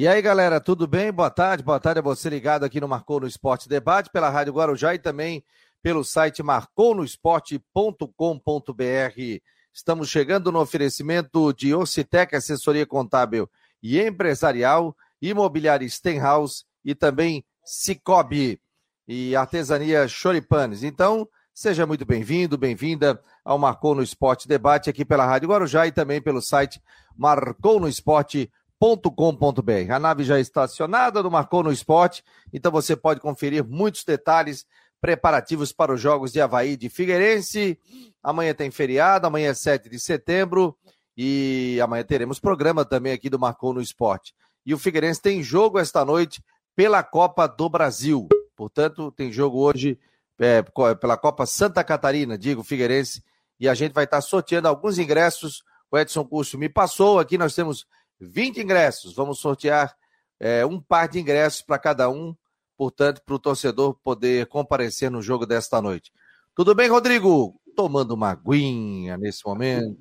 E aí, galera, tudo bem? Boa tarde. Boa tarde a você ligado aqui no Marcou no Esporte Debate, pela Rádio Guarujá e também pelo site marconosport.com.br. Estamos chegando no oferecimento de Ocitec Assessoria Contábil e Empresarial, Imobiliária Stenhouse e também Cicobi e Artesania Choripanes. Então, seja muito bem-vindo, bem-vinda ao Marcou no Esporte Debate aqui pela Rádio Guarujá e também pelo site marconosport.com.br com.br. A nave já está estacionada no Marcou no Esporte, então você pode conferir muitos detalhes preparativos para os jogos de Havaí de Figueirense. Amanhã tem feriado, amanhã é 7 de setembro e amanhã teremos programa também aqui do Marcou no Esporte. E o Figueirense tem jogo esta noite pela Copa do Brasil. Portanto, tem jogo hoje é, pela Copa Santa Catarina, digo Figueirense, e a gente vai estar sorteando alguns ingressos. O Edson Curso me passou, aqui nós temos 20 ingressos. Vamos sortear é, um par de ingressos para cada um, portanto, para o torcedor poder comparecer no jogo desta noite. Tudo bem, Rodrigo? Tomando uma aguinha nesse momento.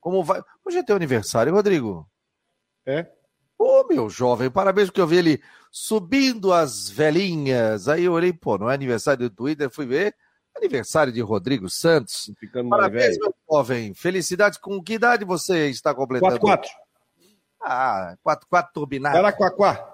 Como vai? Hoje é teu aniversário, Rodrigo. É? Ô, meu jovem, parabéns porque eu vi ele subindo as velhinhas. Aí eu olhei, pô, não é aniversário do Twitter, fui ver. Aniversário de Rodrigo Santos. Ficando parabéns, meu jovem. Felicidades. Com que idade você está completando? 4, 4. Ah, 4-4 turbinado. Araquaquá.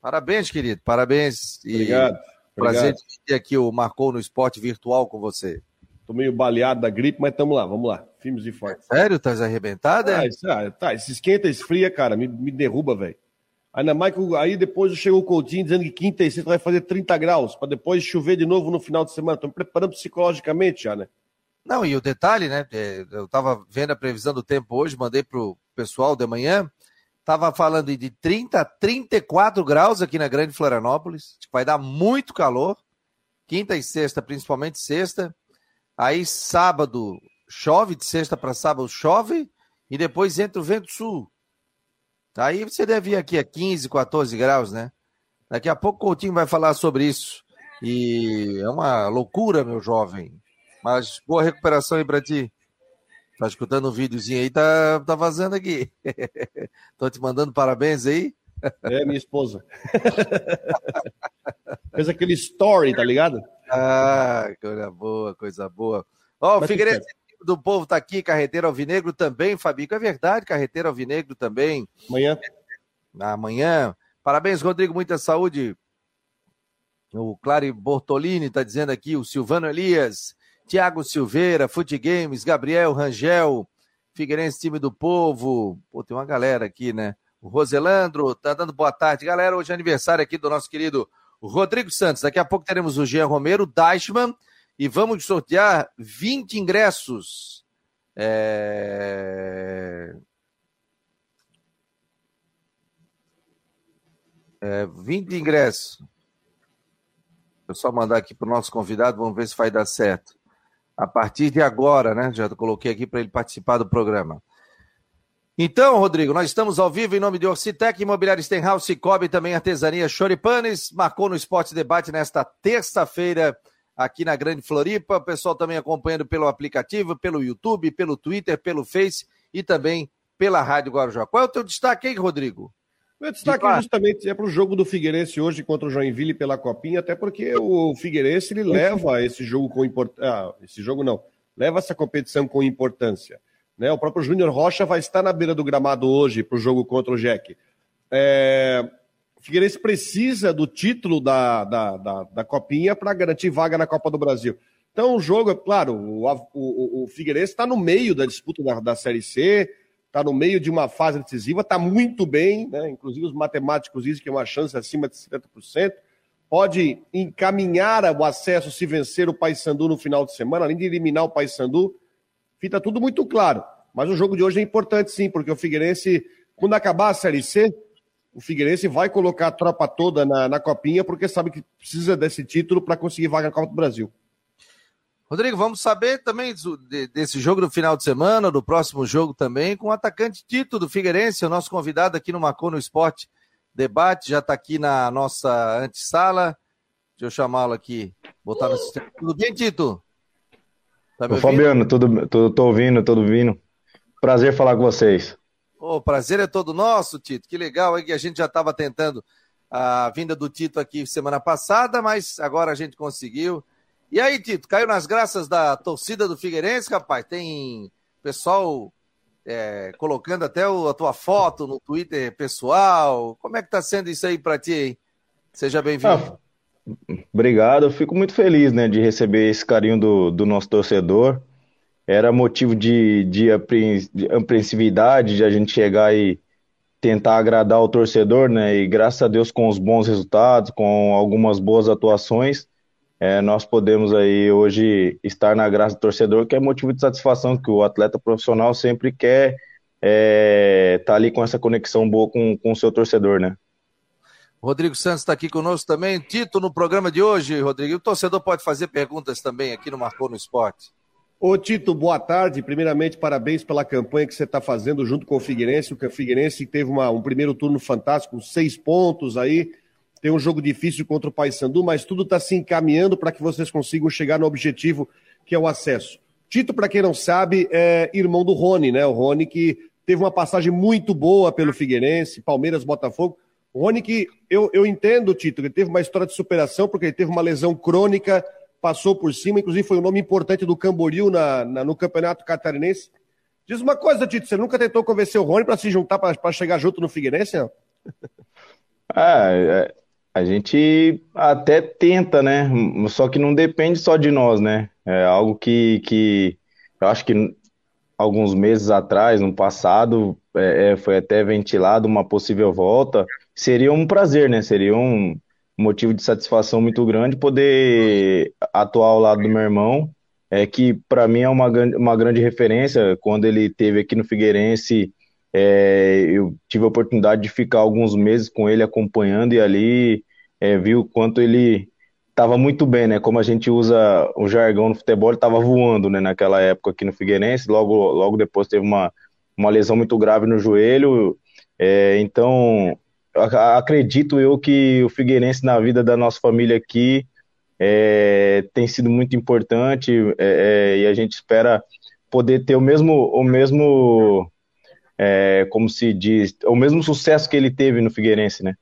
Parabéns, querido. Parabéns. Obrigado. E prazer ter aqui o Marcou no Esporte Virtual com você. Tô meio baleado da gripe, mas tamo lá, vamos lá. Filmes e fortes. Sério? Tá arrebentado? Ah, é? isso, ah, tá, esse esquenta, esfria, cara, me, me derruba, velho. Ainda mais que aí depois chegou o Coutinho dizendo que quinta e sexta vai fazer 30 graus, para depois chover de novo no final de semana. Estamos preparando psicologicamente já, né? Não, e o detalhe, né? É, eu tava vendo a previsão do tempo hoje, mandei pro pessoal de manhã. Estava falando de 30 a 34 graus aqui na Grande Florianópolis. Vai dar muito calor. Quinta e sexta, principalmente sexta. Aí sábado chove, de sexta para sábado chove. E depois entra o vento sul. Aí você deve ir aqui a 15, 14 graus, né? Daqui a pouco o Coutinho vai falar sobre isso. E é uma loucura, meu jovem. Mas boa recuperação aí para ti. Tá escutando um videozinho aí, tá, tá vazando aqui. Tô te mandando parabéns aí. É, minha esposa. Fez aquele story, tá ligado? Ah, coisa boa, coisa boa. Ó, oh, o Figueirense do Povo tá aqui, Carreteiro Alvinegro também, Fabico. É verdade, Carreteiro Alvinegro também. Amanhã. Amanhã. Parabéns, Rodrigo, muita saúde. O Clary Bortolini tá dizendo aqui, o Silvano Elias. Tiago Silveira, Fute Games, Gabriel Rangel, Figueirense Time do Povo. Pô, tem uma galera aqui, né? O Roselandro, tá dando boa tarde. Galera, hoje é aniversário aqui do nosso querido Rodrigo Santos. Daqui a pouco teremos o Jean Romero, Dashman, e vamos sortear 20 ingressos. É... É, 20 ingressos. Vou só mandar aqui para o nosso convidado, vamos ver se vai dar certo a partir de agora, né? Já coloquei aqui para ele participar do programa. Então, Rodrigo, nós estamos ao vivo em nome de Orcitec, Imobiliário Stenhouse, Cicobi, também Artesania Choripanes, marcou no Esporte Debate nesta terça-feira aqui na Grande Floripa. O pessoal também acompanhando pelo aplicativo, pelo YouTube, pelo Twitter, pelo Face e também pela Rádio Guarujá. Qual é o teu destaque aí, Rodrigo? Meu destaque de justamente é para o jogo do Figueirense hoje contra o Joinville pela Copinha, até porque o Figueirense ele leva esse jogo com importância. Ah, esse jogo não, leva essa competição com importância. Né? O próprio Júnior Rocha vai estar na beira do gramado hoje para o jogo contra o Jack. É... O Figueirense precisa do título da, da, da, da Copinha para garantir vaga na Copa do Brasil. Então o jogo, é claro, o, o, o Figueirense está no meio da disputa da, da Série C está no meio de uma fase decisiva, está muito bem, né? inclusive os matemáticos dizem que é uma chance acima de 70%, pode encaminhar o acesso se vencer o Paysandu no final de semana, além de eliminar o Paysandu, fica tudo muito claro. Mas o jogo de hoje é importante sim, porque o Figueirense, quando acabar a Série C, o Figueirense vai colocar a tropa toda na, na copinha, porque sabe que precisa desse título para conseguir vaga na Copa do Brasil. Rodrigo, vamos saber também desse jogo do final de semana, do próximo jogo também, com o atacante Tito do Figueirense, o nosso convidado aqui no Macon no Esporte Debate, já está aqui na nossa antessala. Deixa eu chamá-lo aqui, botar no sistema. Tudo bem, Tito? Tá Ô, Fabiano, tudo, tudo, tô ouvindo, tô ouvindo. Prazer falar com vocês. O prazer é todo nosso, Tito. Que legal que a gente já estava tentando a vinda do Tito aqui semana passada, mas agora a gente conseguiu. E aí, Tito, caiu nas graças da torcida do Figueirense, rapaz? Tem pessoal é, colocando até o, a tua foto no Twitter pessoal. Como é que tá sendo isso aí para ti, hein? Seja bem-vindo. Ah, obrigado, eu fico muito feliz né, de receber esse carinho do, do nosso torcedor. Era motivo de, de apreensividade de a gente chegar e tentar agradar o torcedor, né? E graças a Deus, com os bons resultados, com algumas boas atuações, é, nós podemos aí hoje estar na graça do torcedor, que é motivo de satisfação, que o atleta profissional sempre quer estar é, tá ali com essa conexão boa com, com o seu torcedor, né? Rodrigo Santos está aqui conosco também. Tito, no programa de hoje, Rodrigo, o torcedor pode fazer perguntas também aqui no Marcou no Esporte. Ô Tito, boa tarde. Primeiramente, parabéns pela campanha que você está fazendo junto com o Figueirense. O Figueirense teve uma, um primeiro turno fantástico, seis pontos aí. Tem um jogo difícil contra o Paysandu, mas tudo está se encaminhando para que vocês consigam chegar no objetivo que é o acesso. Tito, para quem não sabe, é irmão do Rony, né? O Rony que teve uma passagem muito boa pelo Figueirense, Palmeiras, Botafogo. O Rony que eu, eu entendo, Tito, ele teve uma história de superação porque ele teve uma lesão crônica passou por cima, inclusive foi um nome importante do Camboriú na, na no Campeonato Catarinense. Diz uma coisa, Tito, você nunca tentou convencer o Rony para se juntar para chegar junto no Figueirense? Não? Ah, é, a gente até tenta, né? Só que não depende só de nós, né? É algo que, que eu acho que alguns meses atrás, no passado, é, é foi até ventilado uma possível volta. Seria um prazer, né? Seria um, motivo de satisfação muito grande poder atuar ao lado do meu irmão, é que para mim é uma, uma grande referência. Quando ele teve aqui no Figueirense, é, eu tive a oportunidade de ficar alguns meses com ele acompanhando e ali é, o quanto ele estava muito bem, né? Como a gente usa o jargão no futebol, ele estava voando, né? Naquela época aqui no Figueirense. Logo, logo depois teve uma, uma lesão muito grave no joelho. É, então acredito eu que o Figueirense na vida da nossa família aqui é, tem sido muito importante é, é, e a gente espera poder ter o mesmo, o mesmo é, como se diz, o mesmo sucesso que ele teve no Figueirense, né?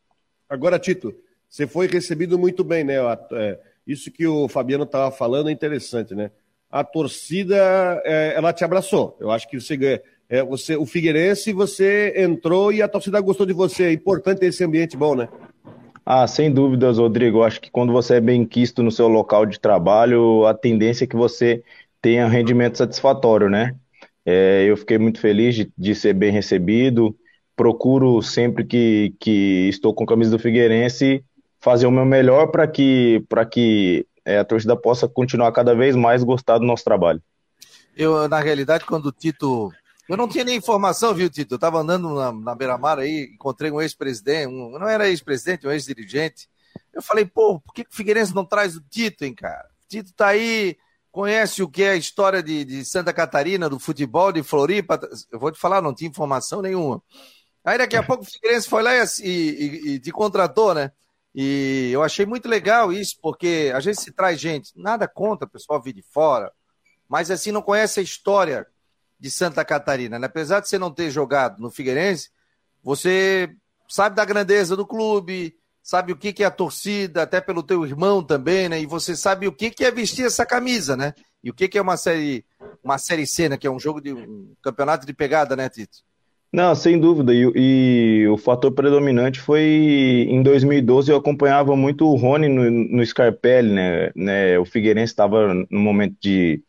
Agora, Tito, você foi recebido muito bem, né? É, isso que o Fabiano estava falando é interessante, né? A torcida, é, ela te abraçou. Eu acho que você ganha é, você, o Figueirense, você entrou e a torcida gostou de você. É importante esse ambiente bom, né? Ah, sem dúvidas, Rodrigo. Acho que quando você é bem quisto no seu local de trabalho, a tendência é que você tenha rendimento satisfatório, né? É, eu fiquei muito feliz de, de, ser bem recebido. Procuro sempre que, que estou com a camisa do Figueirense fazer o meu melhor para que, pra que é, a torcida possa continuar cada vez mais gostar do nosso trabalho. Eu, na realidade, quando o Tito eu não tinha nem informação, viu, Tito? Eu estava andando na, na beira-mar aí, encontrei um ex-presidente, um, não era ex-presidente, um ex-dirigente. Eu falei, pô, por que, o Figueirense não traz o Tito, hein, cara? O Tito tá aí, conhece o que é a história de, de Santa Catarina, do futebol, de Floripa. Eu vou te falar, não tinha informação nenhuma. Aí daqui a pouco o Figueirense foi lá e, e, e te contratou, né? E eu achei muito legal isso, porque a gente se traz gente, nada contra o pessoal vir de fora, mas assim não conhece a história de Santa Catarina. Né? Apesar de você não ter jogado no Figueirense, você sabe da grandeza do clube, sabe o que, que é a torcida, até pelo teu irmão também, né? E você sabe o que, que é vestir essa camisa, né? E o que, que é uma série, uma série C, né? Que é um jogo de um campeonato de pegada, né, Tito? Não, sem dúvida. E, e, o fator predominante foi em 2012 eu acompanhava muito o Rony no, no Scarpelli, né? né? O Figueirense estava no momento de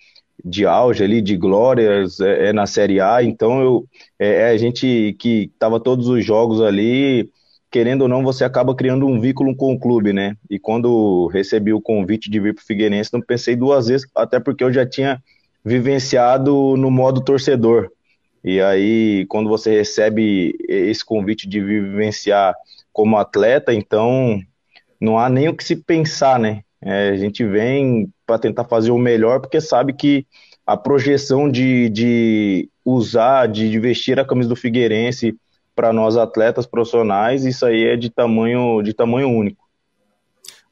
de auge ali, de glórias é, é na Série A, então eu, é, é a gente que estava todos os jogos ali, querendo ou não, você acaba criando um vínculo com o clube, né? E quando recebi o convite de vir para o Figueirense, não pensei duas vezes, até porque eu já tinha vivenciado no modo torcedor. E aí, quando você recebe esse convite de vivenciar como atleta, então não há nem o que se pensar, né? É, a gente vem para tentar fazer o melhor, porque sabe que a projeção de, de usar, de vestir a camisa do Figueirense para nós atletas profissionais, isso aí é de tamanho, de tamanho único.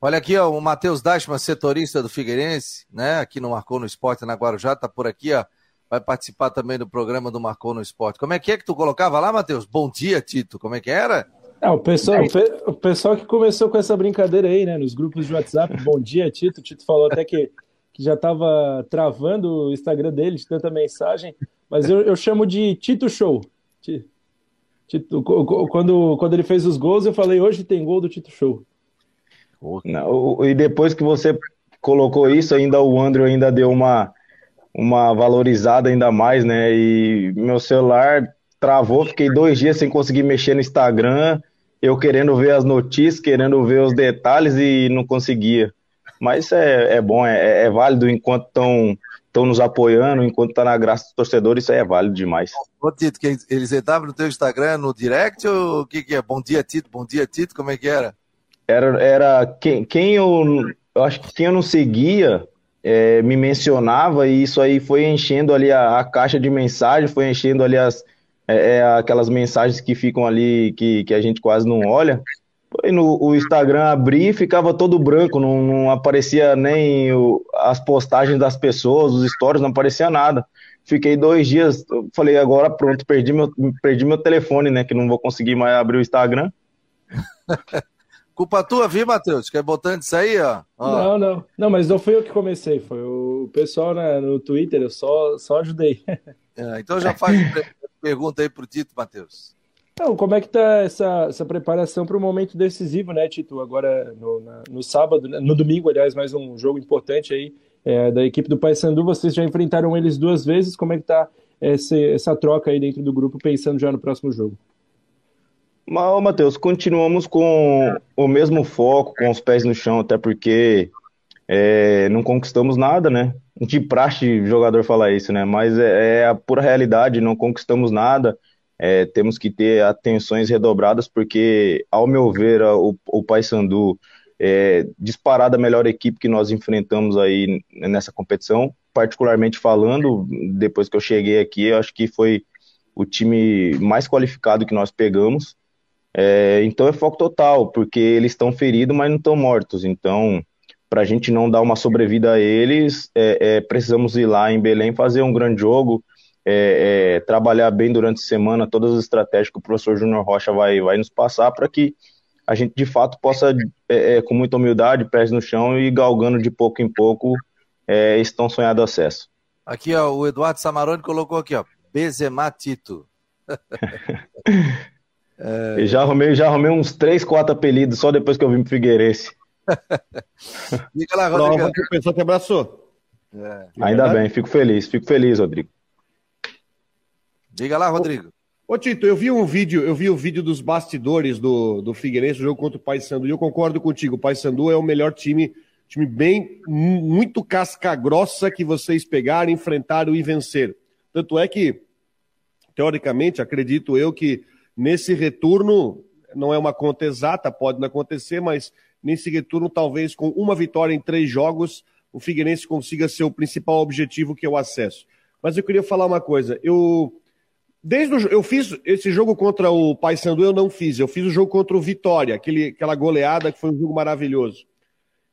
Olha aqui, ó, o Matheus Dashman, setorista do Figueirense, né? Aqui no Marcou no Esporte na Guarujá, tá por aqui, ó. vai participar também do programa do Marcou no Esporte. Como é que é que tu colocava lá, Matheus? Bom dia, Tito. Como é que era? É, o, pessoal, o pessoal que começou com essa brincadeira aí, né? Nos grupos de WhatsApp. Bom dia, Tito. O Tito falou até que, que já estava travando o Instagram dele de tanta mensagem. Mas eu, eu chamo de Tito Show. Tito, quando, quando ele fez os gols, eu falei, hoje tem gol do Tito Show. Não, e depois que você colocou isso, ainda o André ainda deu uma, uma valorizada ainda mais, né? E meu celular travou, fiquei dois dias sem conseguir mexer no Instagram, eu querendo ver as notícias, querendo ver os detalhes e não conseguia. Mas é, é bom, é, é válido enquanto estão estão nos apoiando, enquanto está na graça dos torcedores, isso aí é válido demais. Ô Tito, que eles entravam no teu Instagram, no direct, ou o que, que é? Bom dia, Tito, bom dia, Tito, como é que era? Era, era quem, quem eu, eu acho que quem eu não seguia é, me mencionava e isso aí foi enchendo ali a, a caixa de mensagem, foi enchendo ali as, é, é, aquelas mensagens que ficam ali que, que a gente quase não olha. E no o Instagram abri e ficava todo branco, não, não aparecia nem o, as postagens das pessoas, os stories, não aparecia nada. Fiquei dois dias, falei, agora pronto, perdi meu, perdi meu telefone, né? Que não vou conseguir mais abrir o Instagram. Culpa tua, viu, Matheus? Quer botando isso aí, ó? ó? Não, não. Não, mas não fui eu que comecei, foi o pessoal né, no Twitter, eu só, só ajudei. É, então já faz pergunta aí pro Tito, Matheus. Então, como é que tá essa, essa preparação para o momento decisivo, né, Tito? Agora no, na, no sábado, né, no domingo, aliás, mais um jogo importante aí é, da equipe do Paysandu. Vocês já enfrentaram eles duas vezes. Como é que tá esse, essa troca aí dentro do grupo, pensando já no próximo jogo? Mas, Matheus, continuamos com o mesmo foco, com os pés no chão, até porque é, não conquistamos nada, né? De praxe jogador falar isso, né? Mas é, é a pura realidade, não conquistamos nada é, temos que ter atenções redobradas, porque, ao meu ver, o, o Paysandu é disparada a melhor equipe que nós enfrentamos aí nessa competição, particularmente falando, depois que eu cheguei aqui, eu acho que foi o time mais qualificado que nós pegamos. É, então é foco total, porque eles estão feridos, mas não estão mortos. Então, para a gente não dar uma sobrevida a eles, é, é, precisamos ir lá em Belém fazer um grande jogo, é, é, trabalhar bem durante a semana todas as estratégias que o professor Júnior Rocha vai, vai nos passar para que a gente de fato possa, é, é com muita humildade, pés no chão e galgando de pouco em pouco é, esse tão sonhado acesso. Aqui, ó, o Eduardo Samarone colocou aqui, ó, Benzema Tito. é... já, arrumei, já arrumei uns três, quatro apelidos só depois que eu vim pro Figueirense. Diga lá, Rodrigo. Prova que o pessoal te abraçou. É. Ainda bem, fico feliz, fico feliz, Rodrigo. Diga lá, Rodrigo. Ô, Tito, eu vi um vídeo, eu vi o um vídeo dos bastidores do, do Figueirense, o jogo contra o Paysandu, e eu concordo contigo, o Paysandu é o melhor time, time bem, muito casca grossa que vocês pegaram, enfrentaram e venceram. Tanto é que, teoricamente, acredito eu que nesse retorno, não é uma conta exata, pode não acontecer, mas nesse retorno, talvez com uma vitória em três jogos, o Figueirense consiga ser o principal objetivo, que é o acesso. Mas eu queria falar uma coisa, eu Desde o, eu fiz esse jogo contra o Paysandu, eu não fiz. Eu fiz o jogo contra o Vitória, aquele, aquela goleada que foi um jogo maravilhoso.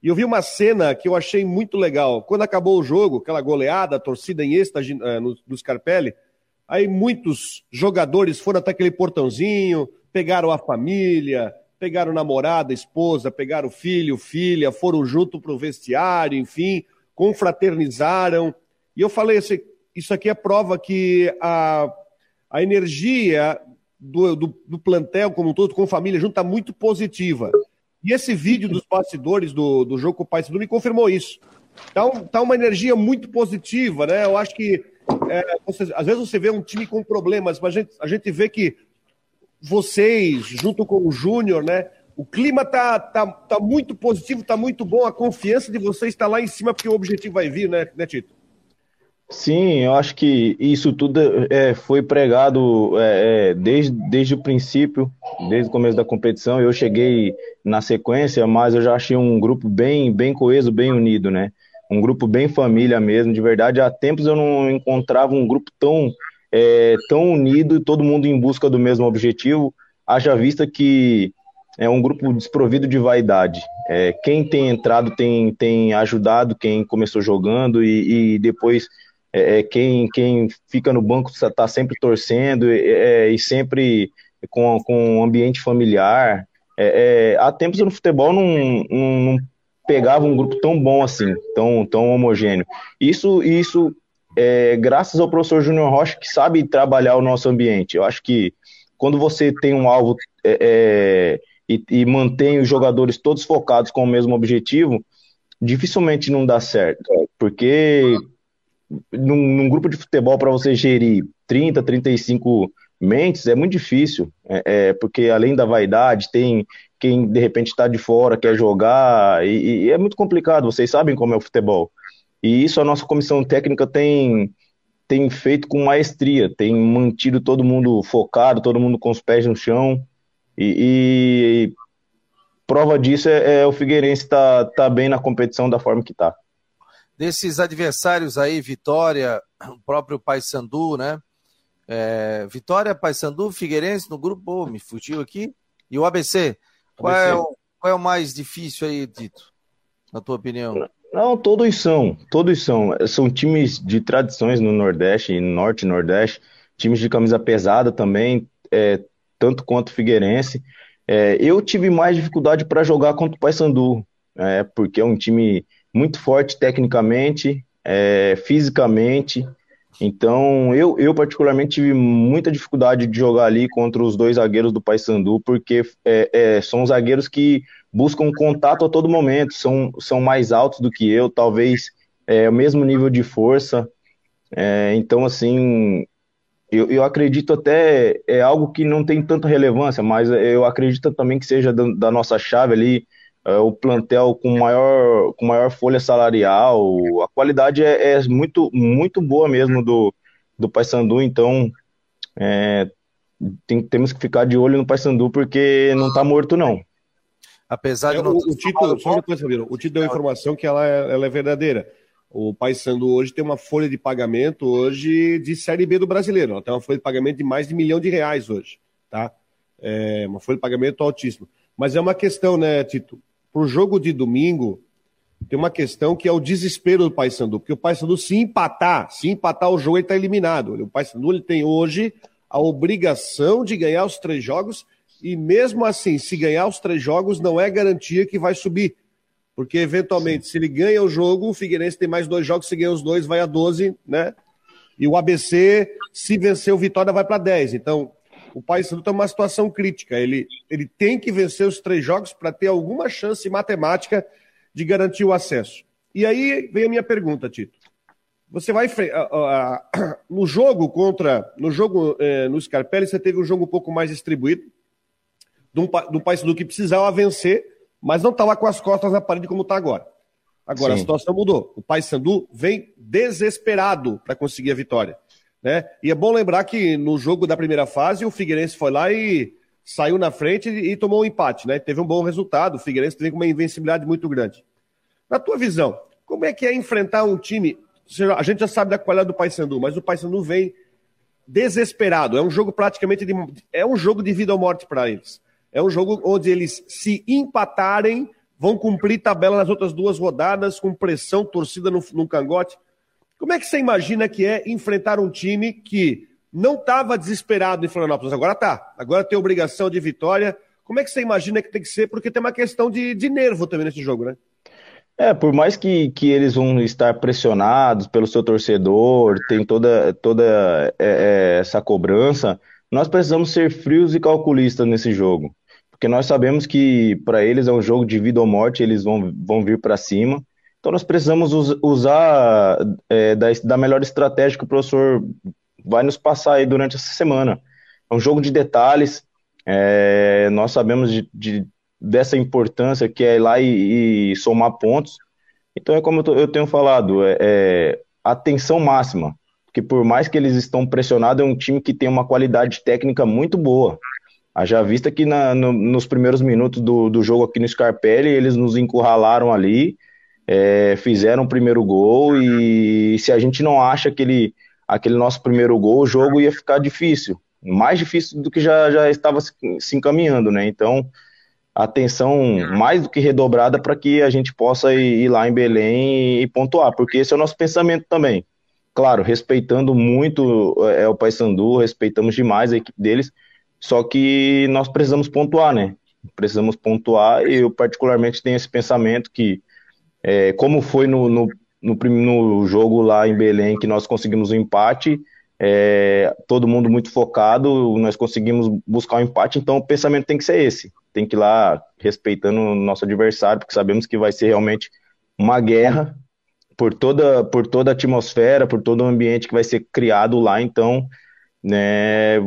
E eu vi uma cena que eu achei muito legal. Quando acabou o jogo, aquela goleada, a torcida em êxtase uh, no, no Scarpelli, aí muitos jogadores foram até aquele portãozinho, pegaram a família, pegaram namorada, esposa, pegaram filho, filha, foram junto para o vestiário, enfim, confraternizaram. E eu falei assim, isso aqui é prova que a a energia do, do, do, plantel como um todo, com família junto, está muito positiva. E esse vídeo dos bastidores do, do jogo com o Paysandu me confirmou isso. Tá, um, tá uma energia muito positiva, né? Eu acho que é, você, às vezes você vê um time com problemas, mas a gente, a gente vê que vocês, junto com o Júnior, né? O clima tá, tá, tá muito positivo, tá muito bom, a confiança de vocês está lá em cima, porque o objetivo vai vir, né, né Tito? Sim, eu acho que isso tudo é, foi pregado é, é, desde, desde o princípio, desde o começo da competição. Eu cheguei na sequência, mas eu já achei um grupo bem, bem coeso, bem unido, né? Um grupo bem família mesmo. De verdade, há tempos eu não encontrava um grupo tão, é, tão unido e todo mundo em busca do mesmo objetivo. Haja vista que é um grupo desprovido de vaidade. É, quem tem entrado tem, tem ajudado quem começou jogando e, e depois é, é quem, quem fica no banco está sempre torcendo é, e sempre com, com um ambiente familiar. É, é, há tempos no futebol não, não, não, pegava um grupo tão bom assim, tão, tão homogêneo. Isso, isso é, graças ao professor Júnior Rocha, que sabe trabalhar o nosso ambiente. Eu acho que quando você tem um alvo e, e, mantém os jogadores todos focados com o mesmo objetivo, dificilmente não dá certo. Porque num, num grupo de futebol, para você gerir 30, 35 mentes, é muito difícil. É, é, porque além da vaidade, tem quem de repente está de fora, quer jogar, e, e é muito complicado. Vocês sabem como é o futebol. E isso a nossa comissão técnica tem, tem feito com maestria, tem mantido todo mundo focado, todo mundo com os pés no chão. E, e prova disso é, é o Figueirense tá, tá bem na competição da forma que tá. Desses adversários aí, Vitória, o próprio Paysandu, né? É, Vitória, Paysandu, Figueirense no grupo, oh, me fugiu aqui. E o ABC. Qual, ABC. É o, qual é o mais difícil aí, Tito? Na tua opinião? Não, todos são, todos são. São times de tradições no Nordeste, Norte e Nordeste, times de camisa pesada também, é, tanto quanto Figueirense. É, eu tive mais dificuldade para jogar contra o Paysandu, é, porque é um time muito forte tecnicamente, é, fisicamente. Então, eu, eu particularmente tive muita dificuldade de jogar ali contra os dois zagueiros do Paysandu, porque é, é, são zagueiros que buscam contato a todo momento, são, são mais altos do que eu, talvez é, o mesmo nível de força. É, então, assim, eu, eu acredito até, é algo que não tem tanta relevância, mas eu acredito também que seja da, da nossa chave ali, é, o plantel com maior, com maior folha salarial, a qualidade é, é muito, muito boa mesmo do, do Paysandu, então é, tem, temos que ficar de olho no Paysandu porque não está morto não. Apesar de é, não... o, o título, só uma coisa, o título deu informação que ela é, ela é verdadeira. O Paysandu hoje tem uma folha de pagamento hoje de Série B do brasileiro. Ela tem uma folha de pagamento de mais de um milhão de reais hoje, tá? É uma folha de pagamento altíssima. Mas é uma questão, né, Tito? Para o jogo de domingo, tem uma questão que é o desespero do Paysandu, porque o Paysandu se empatar, se empatar o jogo, ele está eliminado. O Paysandu ele tem hoje a obrigação de ganhar os três jogos e mesmo assim, se ganhar os três jogos, não é garantia que vai subir. Porque, eventualmente, Sim. se ele ganha o jogo, o Figueirense tem mais dois jogos, se ganha os dois, vai a 12, né? E o ABC, se vencer o Vitória, vai para 10. Então, o Paysandu está numa situação crítica. Ele, ele tem que vencer os três jogos para ter alguma chance matemática de garantir o acesso. E aí vem a minha pergunta, Tito. Você vai. No jogo contra. No jogo uh, no Scarpelli, você teve um jogo um pouco mais distribuído do, do Paysandu que precisava vencer, mas não estava com as costas na parede como está agora. Agora Sim. a situação mudou. O Paysandu vem desesperado para conseguir a vitória. Né? E é bom lembrar que no jogo da primeira fase o Figueirense foi lá e saiu na frente e, tomou um empate, né? Teve um bom resultado. O Figueirense teve uma invencibilidade muito grande. Na tua visão, como é que é enfrentar um time? A gente já sabe da qualidade do Paysandu, mas o Paysandu vem desesperado. É um jogo praticamente de, é um jogo de vida ou morte para eles. É um jogo onde eles, se empatarem, vão cumprir tabela nas outras duas rodadas, com pressão, torcida no, no cangote. Como é que você imagina que é enfrentar um time que não estava desesperado em Florianópolis, agora está. Agora tem obrigação de vitória. Como é que você imagina que tem que ser? Porque tem uma questão de, de nervo também nesse jogo, né? É, por mais que, que eles vão estar pressionados pelo seu torcedor, tem toda, toda é, é, essa cobrança, nós precisamos ser frios e calculistas nesse jogo porque nós sabemos que para eles é um jogo de vida ou morte, eles vão, vão vir para cima. Então nós precisamos us, usar é, da, da melhor estratégia que o professor vai nos passar aí durante essa semana. É um jogo de detalhes, é, nós sabemos de, de, dessa importância que é ir lá e, e somar pontos. Então é como eu, eu tenho falado, é, é, atenção máxima, porque por mais que eles estão pressionados, é um time que tem uma qualidade técnica muito boa. Haja vista que na, no, nos primeiros minutos do, do jogo aqui no Scarpelli, eles nos encurralaram ali, é, fizeram o primeiro gol e se a gente não acha aquele, aquele nosso primeiro gol, o jogo ia ficar difícil. Mais difícil do que já, já estava se, se encaminhando, né? Então, atenção mais do que redobrada para que a gente possa ir, ir, lá em Belém e, e pontuar, porque esse é o nosso pensamento também. claro, respeitando muito é, o Paysandu, respeitamos demais a equipe deles, só que nós precisamos pontuar, né? Precisamos pontuar e eu particularmente tenho esse pensamento que, é, como foi no, no, no, no, jogo lá em Belém que nós conseguimos o um empate, é, todo mundo muito focado, nós conseguimos buscar o um empate, então o pensamento tem que ser esse, tem que ir lá respeitando o nosso adversário, porque sabemos que vai ser realmente uma guerra por toda, por toda a atmosfera, por todo o ambiente que vai ser criado lá, então, né,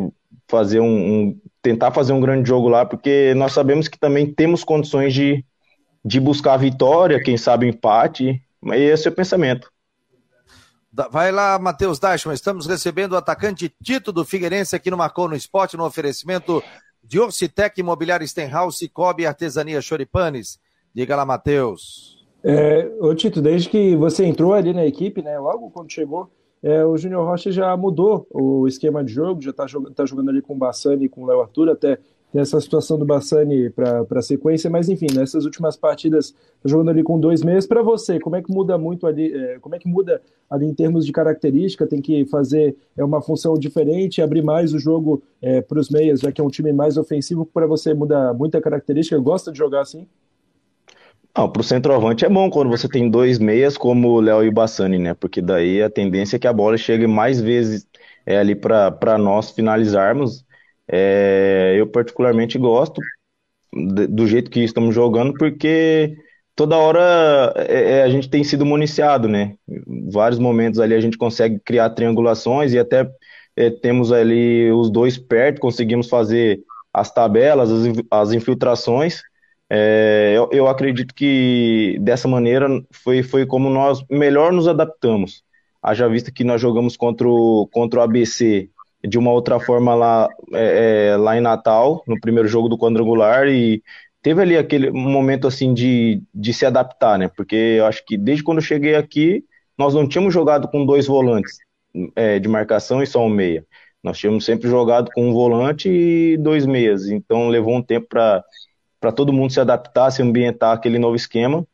fazer um, um, tentar fazer um grande jogo lá, porque nós sabemos que também temos condições de, de buscar a vitória, quem sabe empate, mas esse é o pensamento. Vai lá, Matheus Dashman, estamos recebendo o atacante Tito do Figueirense aqui no Marcou no Esporte, no oferecimento de Orcitec Imobiliário Stenhouse, Cobre Artesania Choripanes. Diga lá, Matheus. É, ô Tito, desde que você entrou ali na equipe, né, logo quando chegou, é, o Júnior Rocha já mudou o esquema de jogo, já está jogando, tá jogando ali com o Bassani e com o Léo Arthur, até tem essa situação do Bassani para a sequência, mas enfim, nessas últimas partidas, tá jogando ali com dois meses. Para você, como é que muda muito ali, é, como é que muda ali em termos de característica? Tem que fazer é, uma função diferente, abrir mais o jogo é, para os meias, já que é um time mais ofensivo, para você muda muita característica? Gosta de jogar assim? Não, pro centroavante é bom quando você tem dois meias como o Léo e o Bassani, né? Porque daí a tendência é que a bola chegue mais vezes é, ali para nós finalizarmos. É, eu particularmente gosto do jeito que estamos jogando, porque toda hora é, é, a gente tem sido municiado, né? Vários momentos ali a gente consegue criar triangulações e até é, temos ali os dois perto, conseguimos fazer as tabelas, as, as infiltrações. É, eu, eu, acredito que dessa maneira foi, foi como nós melhor nos adaptamos. Haja vista que nós jogamos contra o, contra o ABC de uma outra forma lá, é, é, lá em Natal, no primeiro jogo do quadrangular, e teve ali aquele momento assim de, de se adaptar, né? Porque eu acho que desde quando eu cheguei aqui, nós não tínhamos jogado com dois volantes é, de marcação e só um meia. Nós tínhamos sempre jogado com um volante e dois meias. Então levou um tempo para todo mundo se adaptar, se ambientar aquele novo esquema.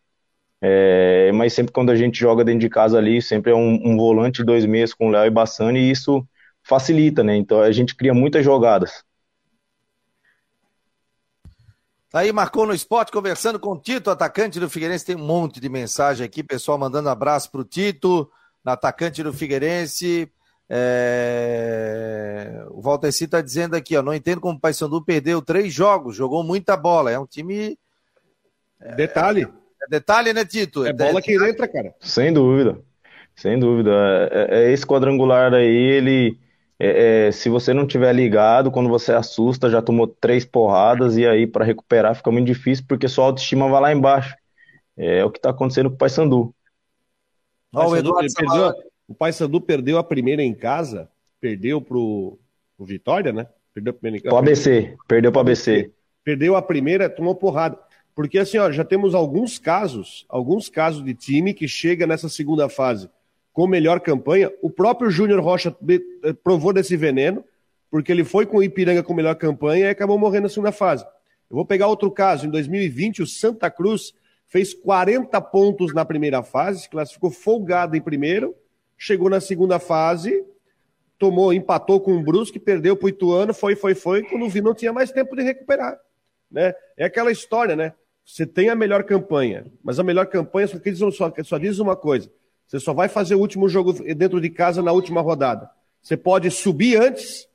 É, mas sempre quando a gente joga dentro de casa ali, sempre é um, um volante dois meses com Léo e Bassani, e isso facilita, né? Então a gente cria muitas jogadas. Tá aí, marcou no esporte, conversando com o Tito, atacante do Figueirense. Tem um monte de mensagem aqui, pessoal mandando abraço pro Tito, atacante do Figueirense. É... O Valteci está dizendo aqui, ó, não entendo como o Paysandu perdeu três jogos, jogou muita bola. É um time. É, detalhe. É, detalhe, né, Tito? É bola que entra, cara. Sem dúvida. Sem dúvida. É, é esse quadrangular aí, ele. É, é, se você não tiver ligado, quando você assusta, já tomou três porradas e aí para recuperar fica muito difícil porque sua autoestima vai lá embaixo. É o que está acontecendo com o Paysandu. Ó, o Eduardo perdeu, o Paysandu perdeu a primeira em casa, perdeu pro, pro Vitória, né? Perdeu a primeira em casa. O ABC, perdeu pro ABC. Perdeu a primeira, tomou porrada. Porque assim, ó, já temos alguns casos, alguns casos de time que chega nessa segunda fase com melhor campanha. O próprio Júnior Rocha eh, provou desse veneno, porque ele foi com o Ipiranga com melhor campanha e acabou morrendo na segunda fase. Eu vou pegar outro caso. Em 2020, o Santa Cruz fez 40 pontos na primeira fase, se classificou folgado em primeiro, chegou na segunda fase, tomou, empatou com o Brusque, perdeu para o Ituano, foi, foi, foi, quando vi não tinha mais tempo de recuperar. Né? É aquela história, né? Você tem a melhor campanha, mas a melhor campanha só só, só diz uma coisa: você só vai fazer o último jogo dentro de casa na última rodada. Você pode subir antes,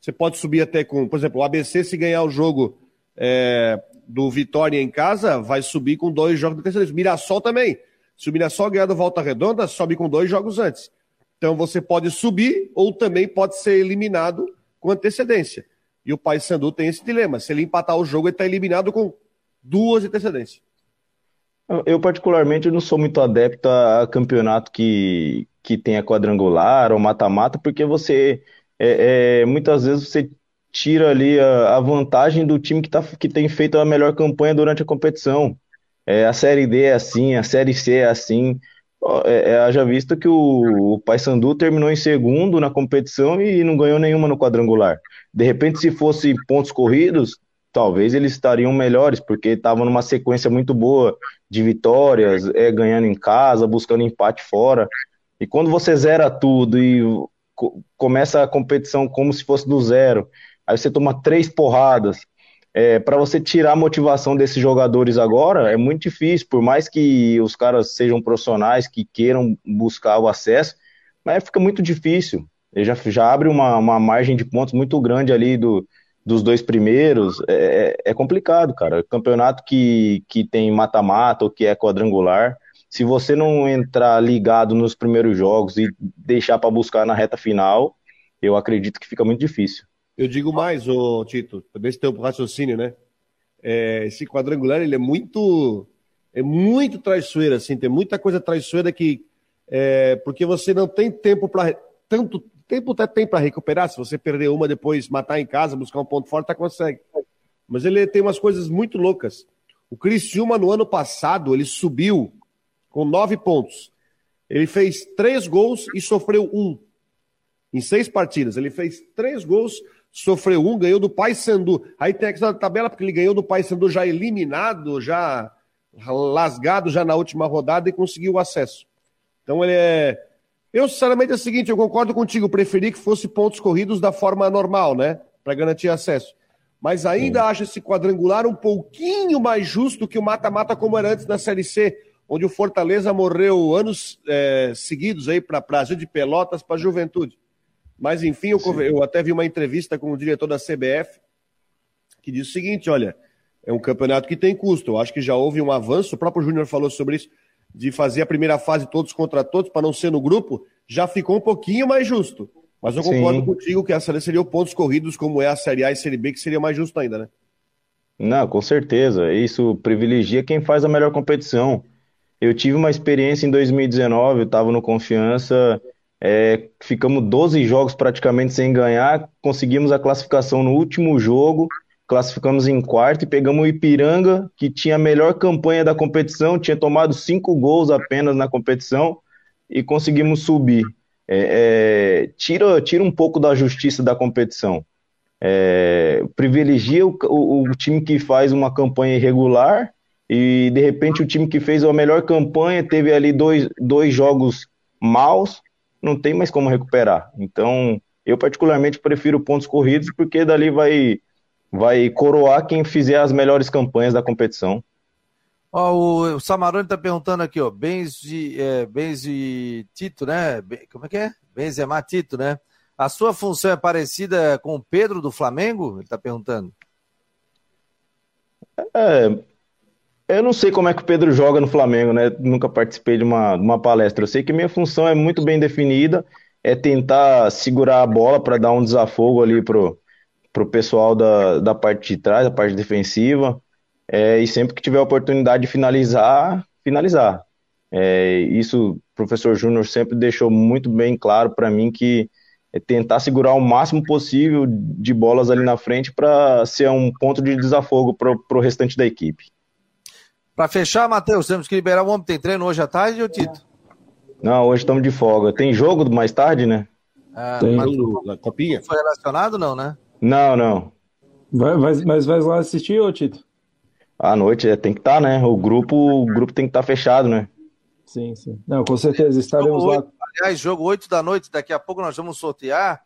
você pode subir até com, por exemplo, o ABC, se ganhar o jogo é, do Vitória em casa, vai subir com dois jogos de terceira. Mirassol também. Se o Mirassol ganhar do Volta Redonda, sobe com dois jogos antes. Então você pode subir ou também pode ser eliminado com antecedência. E o Paysandu tem esse dilema. Se ele empatar o jogo, ele está eliminado com duas antecedências. Eu, particularmente, não sou muito adepto a campeonato que, que tenha quadrangular ou mata-mata, porque você, é, é, muitas vezes, você tira ali a, a, vantagem do time que, tá, que tem feito a melhor campanha durante a competição. É, a Série D é assim, a Série C é assim. É, é, haja visto que o, o Paysandu terminou em segundo na competição e não ganhou nenhuma no quadrangular. De repente, se fosse pontos corridos, talvez eles estariam melhores, porque estavam numa sequência muito boa de vitórias, é, ganhando em casa, buscando empate fora. E quando você zera tudo e começa a competição como se fosse do zero, aí você toma três porradas. É, para você tirar a motivação desses jogadores agora é muito difícil, por mais que os caras sejam profissionais, que queiram buscar o acesso, mas fica muito difícil. Ele já, já abre uma, uma margem de pontos muito grande ali do, dos dois primeiros. É, é, é complicado, cara. Campeonato que, que tem mata-mata ou que é quadrangular, se você não entrar ligado nos primeiros jogos e deixar para buscar na reta final, eu acredito que fica muito difícil. Eu digo mais, ô Tito, desse teu raciocínio, né? É, esse quadrangular ele é muito é muito traiçoeiro, assim, tem muita coisa traiçoeira que é, porque você não tem tempo para tanto tempo até tem para recuperar. Se você perder uma depois matar em casa, buscar um ponto forte, tá consegue. Mas ele tem umas coisas muito loucas. O Criciúma no ano passado ele subiu com nove pontos. Ele fez três gols e sofreu um. Em seis partidas. Ele fez três gols, sofreu um, ganhou do Paysandu. Aí tem a questão da tabela, porque ele ganhou do Paysandu já eliminado, já lasgado já na última rodada e conseguiu o acesso. Então ele é. Eu, sinceramente, é o seguinte, eu concordo contigo, preferi que fosse pontos corridos da forma normal, né? Para garantir acesso. Mas ainda Sim. acho esse quadrangular um pouquinho mais justo que o mata-mata como era antes da Série C onde o Fortaleza morreu anos é, seguidos aí para Brasil de Pelotas, para Juventude. Mas enfim, eu, eu, até vi uma entrevista com o diretor da CBF que diz o seguinte: olha, é um campeonato que tem custo. Eu acho que já houve um avanço, o próprio Júnior falou sobre isso, de fazer a primeira fase todos contra todos, para não ser no grupo, já ficou um pouquinho mais justo. Mas eu concordo Sim. contigo que essa seria pontos corridos, como é a Série A e Série B, que seria mais justo ainda, né? Não, com certeza. Isso privilegia quem faz a melhor competição. Eu tive uma experiência em 2019, eu estava no Confiança, é, ficamos 12 jogos praticamente sem ganhar, conseguimos a classificação no último jogo, classificamos em quarto e pegamos o Ipiranga, que tinha a melhor campanha da competição, tinha tomado cinco gols apenas na competição e conseguimos subir. É, é, tira, tira um pouco da justiça da competição. É, privilegia o, o, o time que faz uma campanha irregular e de repente o time que fez a melhor campanha teve ali dois, dois jogos maus, não tem mais como recuperar. Então, eu particularmente prefiro pontos corridos porque dali vai vai coroar quem fizer as melhores campanhas da competição. Ó, o, o Samarone tá perguntando aqui, ó, Benzi, é, Benzi Tito, né? Como é que é? Benzema Tito, né? A sua função é parecida com o Pedro do Flamengo? Ele tá perguntando. É, eu não sei como é que o Pedro joga no Flamengo, né? Nunca participei de uma, de uma palestra. Eu sei que minha função é muito bem definida, é tentar segurar a bola para dar um desafogo ali pro, pro pessoal da, da parte de trás, da parte defensiva. É, e sempre que tiver a oportunidade de finalizar, finalizar. É, isso o professor Júnior sempre deixou muito bem claro para mim que é tentar segurar o máximo possível de bolas ali na frente para ser um ponto de desafogo para o restante da equipe. Para fechar, Matheus, temos que liberar o homem. Tem treino hoje à tarde, ou Tito? Não, hoje estamos de folga. Tem jogo mais tarde, né? Ah, Tem. Mas o, copinha? Foi relacionado, não, né? Não, não. Vai, vai, mas vai lá assistir, ô Tito? À noite é, tem que estar, tá, né? O grupo, o grupo tem que estar tá fechado, né? Sim, sim. Não, com certeza, estaremos lá. aliás, jogo 8 da noite, daqui a pouco nós vamos sortear.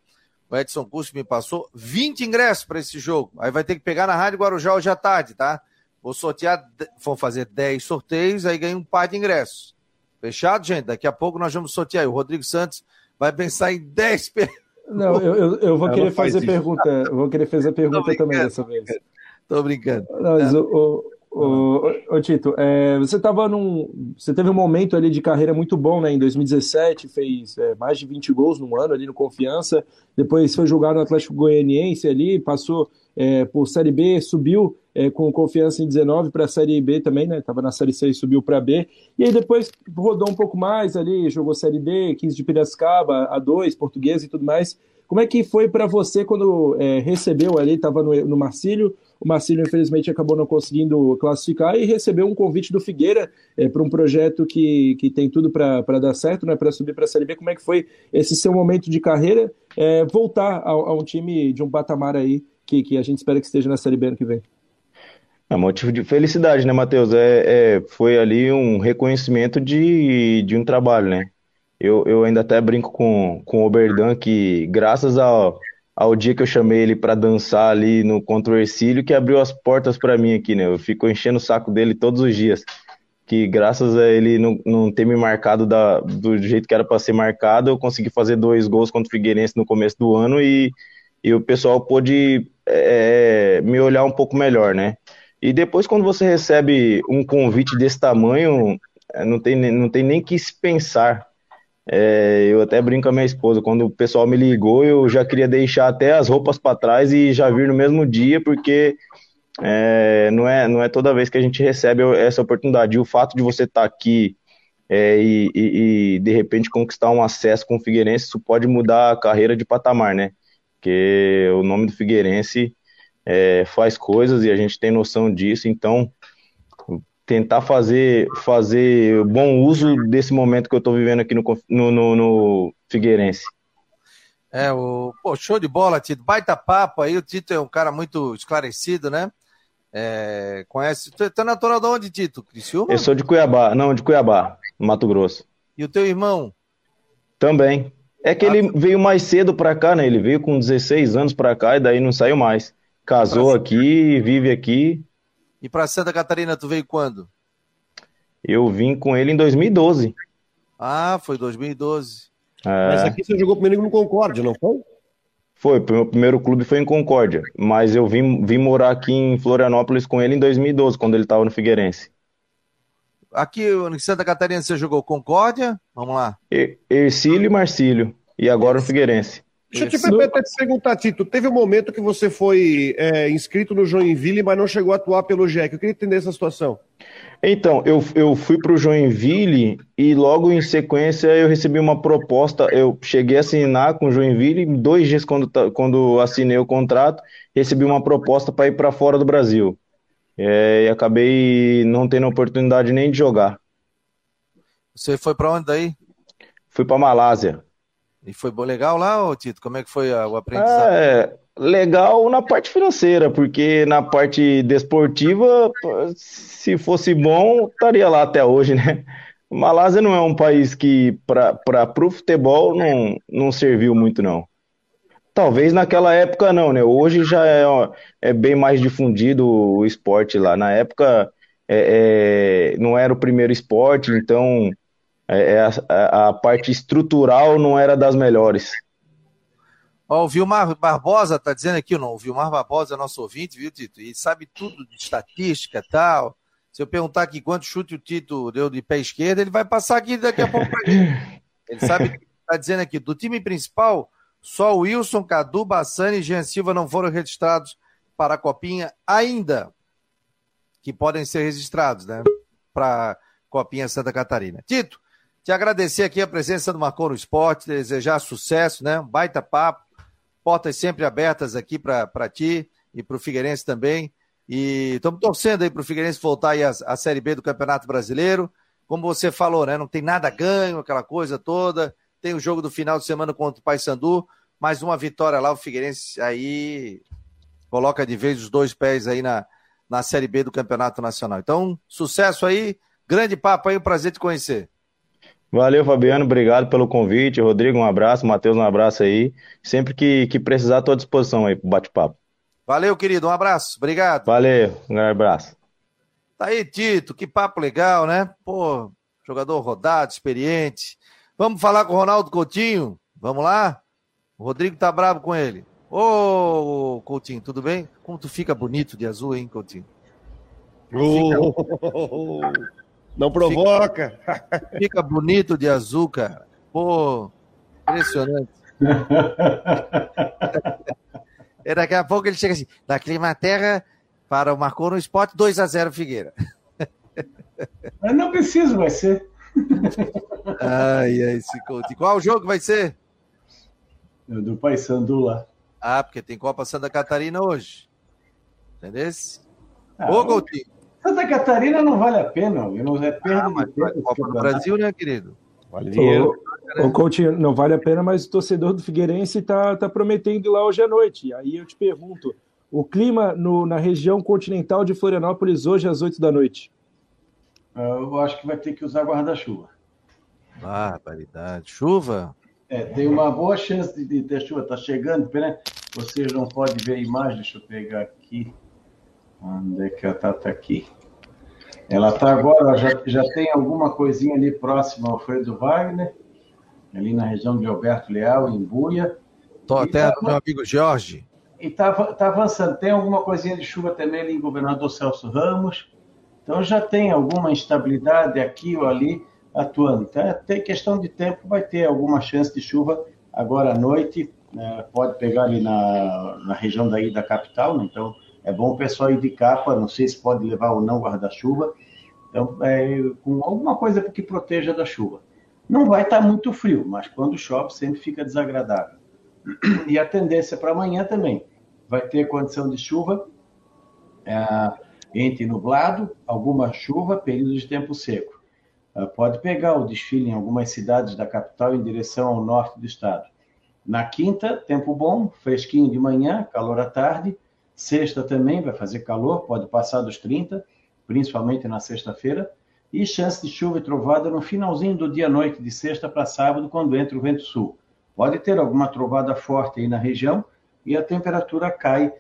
O Edson Custo me passou 20 ingressos para esse jogo. Aí vai ter que pegar na Rádio Guarujá hoje à tarde, tá? Vou sortear, vou fazer 10 sorteios, aí ganha um par de ingressos. Fechado, gente? Daqui a pouco nós vamos sortear. O Rodrigo Santos vai pensar em 10 Não, eu, eu, eu vou querer fazer isso. pergunta. Vou querer fazer pergunta também dessa vez. Tô brincando. Não, mas, o, Ô, ô, Tito, é, você tava num. Você teve um momento ali de carreira muito bom, né? Em 2017, fez é, mais de 20 gols no ano ali no Confiança. Depois foi jogar no Atlético Goianiense ali, passou é, por Série B, subiu é, com confiança em 19 para a Série B também, né? Tava na Série C e subiu para B. E aí depois rodou um pouco mais ali, jogou Série D, 15 de Piracicaba, A2, português e tudo mais. Como é que foi para você quando é, recebeu ali, estava no, no Marcílio, o Marcílio, infelizmente, acabou não conseguindo classificar e recebeu um convite do Figueira é, para um projeto que, que tem tudo para dar certo, né, para subir para a Série B. Como é que foi esse seu momento de carreira? É, voltar a, a, um time de um patamar aí que, que a gente espera que esteja na Série B ano que vem. É motivo de felicidade, né, Matheus? É, é, foi ali um reconhecimento de, de um trabalho, né? Eu, eu ainda até brinco com, com o Oberdan que, graças ao, ao dia que eu chamei ele para dançar ali no contra o Ercílio, que abriu as portas para mim aqui, né? Eu fico enchendo o saco dele todos os dias. Que graças a ele não, não ter me marcado da, do jeito que era para ser marcado, eu consegui fazer dois gols contra o Figueirense no começo do ano e, e o pessoal pôde é, me olhar um pouco melhor, né? E depois, quando você recebe um convite desse tamanho, é, não tem, não tem nem que se pensar. É, eu até brinco com a minha esposa, quando o pessoal me ligou, eu já queria deixar até as roupas para trás e já vir no mesmo dia, porque é, não, é, não é toda vez que a gente recebe essa oportunidade. E o fato de você estar tá aqui é, e, e, e, de repente conquistar um acesso com o Figueirense, isso pode mudar a carreira de patamar, né? Porque o nome do Figueirense é, faz coisas e a gente tem noção disso, então tentar fazer, fazer bom uso desse momento que eu estou vivendo aqui no, no, no, no, Figueirense. É, o, pô, show de bola, Tito. Baita papo aí. O Tito é um cara muito esclarecido, né? É, conhece. Tu, tu é natural de onde, Tito? Criciúma? Eu sou de Cuiabá, não, de Cuiabá, Mato Grosso. E o teu irmão? Também. É que ah, ele veio mais cedo para cá, né? Ele veio com 16 anos para cá e daí não saiu mais. Casou aqui, vive aqui. E para Santa Catarina tu veio quando? Eu vim com ele em 2012. Ah, foi 2012. É... Mas aqui você jogou primeiro no Concórdia, não foi? Foi, o meu primeiro clube foi em Concórdia, mas eu vim, vim morar aqui em Florianópolis com ele em 2012, quando ele estava no Figueirense. Aqui em Santa Catarina você jogou Concórdia? Vamos lá. Ercílio e Marcílio, e agora no Figueirense. Deixa eu te, te perguntar, Tito. Teve um momento que você foi é, inscrito no Joinville, mas não chegou a atuar pelo JEC. Eu queria entender essa situação. Então, eu, eu fui para o Joinville e logo em sequência eu recebi uma proposta. Eu cheguei a assinar com o Joinville, dois dias quando, quando assinei o contrato, recebi uma proposta para ir para fora do Brasil. É, e acabei não tendo oportunidade nem de jogar. Você foi para onde daí? Fui para Malásia. E foi legal lá, ô Tito? Como é que foi o aprendizado? É, legal na parte financeira, porque na parte desportiva, se fosse bom, estaria lá até hoje, né? Malásia não é um país que, para o futebol, não, não serviu muito, não. Talvez naquela época não, né? Hoje já é, é bem mais difundido o esporte lá. Na época é, é, não era o primeiro esporte, então é, é a, a, parte estrutural não era das melhores. Ó, o Vilmar Barbosa tá dizendo aqui, não, o Vilmar Barbosa é nosso ouvinte, viu, Tito? E sabe tudo de estatística e tal. Se eu perguntar aqui quanto chute o Tito deu de pé esquerdo, ele vai passar aqui daqui a pouco. Ele sabe que tá dizendo aqui, do time principal, só Wilson, Cadu, Bassani e Jean Silva não foram registrados para a Copinha ainda, que podem ser registrados, né? Para Copinha Santa Catarina. Tito, te agradecer aqui a presença do Marcou no Esporte, desejar sucesso, né? Um baita papo, portas sempre abertas aqui para ti e para o Figueirense também. E estamos torcendo aí para o Figueirense voltar aí à Série B do Campeonato Brasileiro. Como você falou, né? Não tem nada ganho, aquela coisa toda. Tem o jogo do final de semana contra o Paysandu, mais uma vitória lá, o Figueirense aí coloca de vez os dois pés aí na, na Série B do Campeonato Nacional. Então, sucesso aí, grande papo aí, um prazer te conhecer. Valeu, Fabiano. Obrigado pelo convite. Rodrigo, um abraço. Matheus, um abraço aí. Sempre que, que precisar, estou à disposição aí para bate-papo. Valeu, querido. Um abraço. Obrigado. Valeu. Um abraço. Tá aí, Tito. Que papo legal, né? Pô, jogador rodado, experiente. Vamos falar com o Ronaldo Coutinho? Vamos lá? O Rodrigo tá bravo com ele. Ô, Coutinho, tudo bem? Como tu fica bonito de azul, hein, Coutinho? Oh. Não provoca. Fica, fica bonito de azul, cara. Pô, impressionante. e daqui a pouco ele chega assim, da Climaterra para o Marcou no Esporte, 2 a 0 Figueira. Mas não preciso, vai ser. Ai, ai, esse coach. Qual jogo vai ser? Do Paysandu lá. Ah, porque tem Copa Santa Catarina hoje. Entendeu? Ah, Ô, Coutinho, Santa Catarina não vale a pena, não é perda ah, mas de Copa do Brasil, né, querido? Valeu. O, Coutinho, não vale a pena, mas o torcedor do Figueirense está tá prometendo ir lá hoje à noite. Aí eu te pergunto, o clima no, na região continental de Florianópolis hoje às 8 da noite? Eu acho que vai ter que usar guarda-chuva. Barbaridade. Chuva? É, tem uma boa chance de, de ter chuva. Está chegando, pera, vocês não podem ver a imagem, deixa eu pegar aqui. Onde é que ela está? Tá aqui. Ela está agora, já, já tem alguma coisinha ali próxima ao Fredo Wagner, ali na região de Alberto Leal, em Buia. Estou até tá, meu amigo Jorge. E está tá avançando. Tem alguma coisinha de chuva também ali em Governador Celso Ramos. Então já tem alguma instabilidade aqui ou ali atuando. Tá? Tem questão de tempo, vai ter alguma chance de chuva agora à noite. Né? Pode pegar ali na, na região daí da capital, né? então é bom o pessoal ir de capa, não sei se pode levar ou não guarda-chuva. Então, é, com alguma coisa que proteja da chuva. Não vai estar muito frio, mas quando chove sempre fica desagradável. E a tendência para amanhã também vai ter condição de chuva é, entre nublado, alguma chuva, período de tempo seco. É, pode pegar o desfile em algumas cidades da capital em direção ao norte do estado. Na quinta, tempo bom, fresquinho de manhã, calor à tarde. Sexta também vai fazer calor, pode passar dos 30, principalmente na sexta-feira. E chance de chuva e trovada no finalzinho do dia noite, de sexta para sábado, quando entra o vento sul. Pode ter alguma trovada forte aí na região e a temperatura cai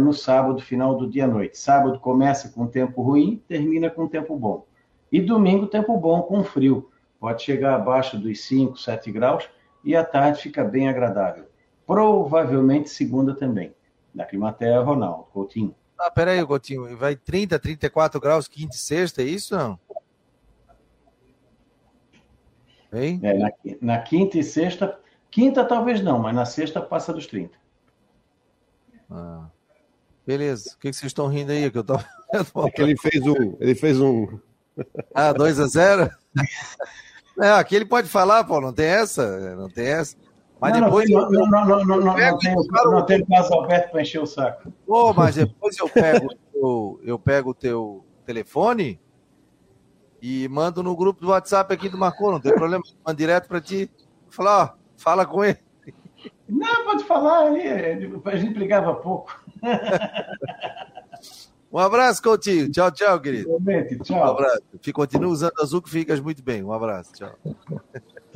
no sábado, final do dia à noite. Sábado começa com tempo ruim, termina com tempo bom. E domingo, tempo bom com frio. Pode chegar abaixo dos 5, 7 graus e à tarde fica bem agradável. Provavelmente segunda também. Da Climaterra, Ronaldo Coutinho. Ah, peraí, Coutinho. Vai 30, 34 graus quinta e sexta, é isso não? Hein? É, na, na quinta e sexta, quinta talvez não, mas na sexta passa dos 30. Ah. Beleza. O que, que vocês estão rindo aí? Que eu tô... é que ele fez um. Ele fez um. Ah, 2 a 0 É, aqui ele pode falar, pô, não tem essa, não tem essa. Mas não, depois. Não, não, não, não, não, não, não, tem, não tem caso aberto para encher o saco. Pô, mas depois eu pego, eu, eu pego o teu telefone e mando no grupo do WhatsApp aqui do Marcou, não tem problema, mando direto para ti. Falar, ó, fala com ele. Não, pode falar aí, a gente brigava pouco. Um abraço, Coutinho. Tchau, tchau, querido. Igualmente, tchau. Um abraço. Continua usando azul que ficas muito bem. Um abraço, tchau.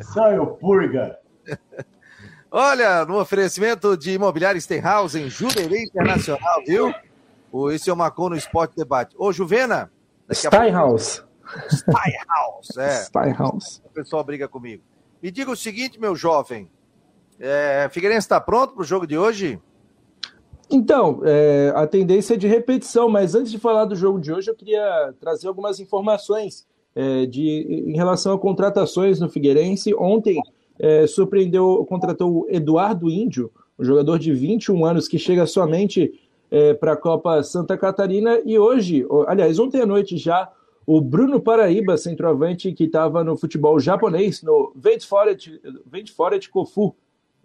Saio, purga. Olha, no oferecimento de imobiliário Stenhouse em Jurerê Internacional, viu? Esse é o Macon no Esporte Debate. Ô, Juvena. Steinhaus. Steinhaus, é. Steinhaus. O pessoal briga comigo. Me diga o seguinte, meu jovem. É, Figueirense está pronto para o jogo de hoje? Então, é, a tendência é de repetição, mas antes de falar do jogo de hoje, eu queria trazer algumas informações é, de, em relação a contratações no Figueirense. Ontem é, surpreendeu, contratou o Eduardo Índio, um jogador de 21 anos que chega somente é, para a Copa Santa Catarina, e hoje, aliás, ontem à noite já, o Bruno Paraíba, centroavante que estava no futebol japonês, no Ventforet Kofu,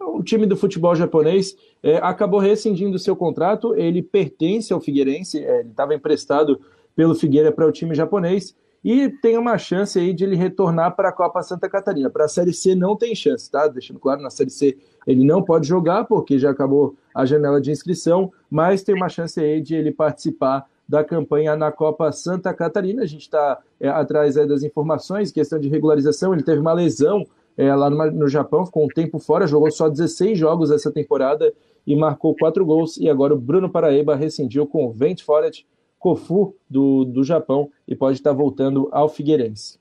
o time do futebol japonês é, acabou rescindindo seu contrato. Ele pertence ao Figueirense, é, ele estava emprestado pelo Figueira para o time japonês e tem uma chance aí de ele retornar para a Copa Santa Catarina. Para a Série C não tem chance, tá? Deixando claro, na Série C ele não pode jogar porque já acabou a janela de inscrição, mas tem uma chance aí de ele participar da campanha na Copa Santa Catarina. A gente está é, atrás é, das informações, questão de regularização. Ele teve uma lesão é, lá no, no, Japão, ficou um tempo fora, jogou só 16 jogos essa temporada e marcou quatro gols. E agora o Bruno Paraíba rescindiu com o Vent Forest Kofu do, do Japão e pode estar voltando ao Figueirense.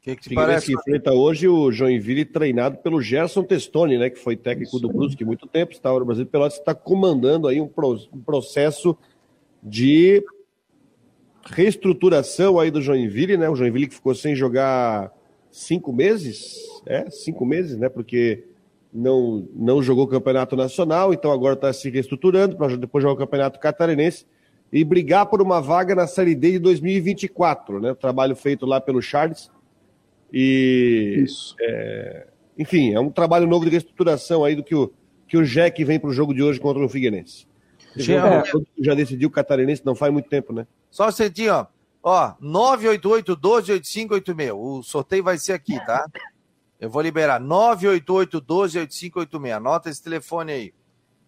Que que Figueirense que enfrenta hoje o Joinville treinado pelo Gerson Testoni, né, que foi técnico Isso do Brusque muito tempo, estava no Brasil Pelotas, está comandando aí um, pro, um processo de reestruturação aí do Joinville, né? O Joinville que ficou sem jogar cinco meses, é, cinco meses, né? Porque não, não jogou o campeonato nacional, então agora está se reestruturando para depois jogar o campeonato catarinense e brigar por uma vaga na Série D de 2024, né? O trabalho feito lá pelo Charles. E. Isso. É, enfim, é um trabalho novo de reestruturação aí do que o, que o Jack vem para o jogo de hoje contra o Figueirense. Já, já decidiu o catarinense não faz muito tempo, né? Só um ó. Ó, 988-12-8586. O sorteio vai ser aqui, tá? Eu vou liberar 988-12-8586. Anota esse telefone aí.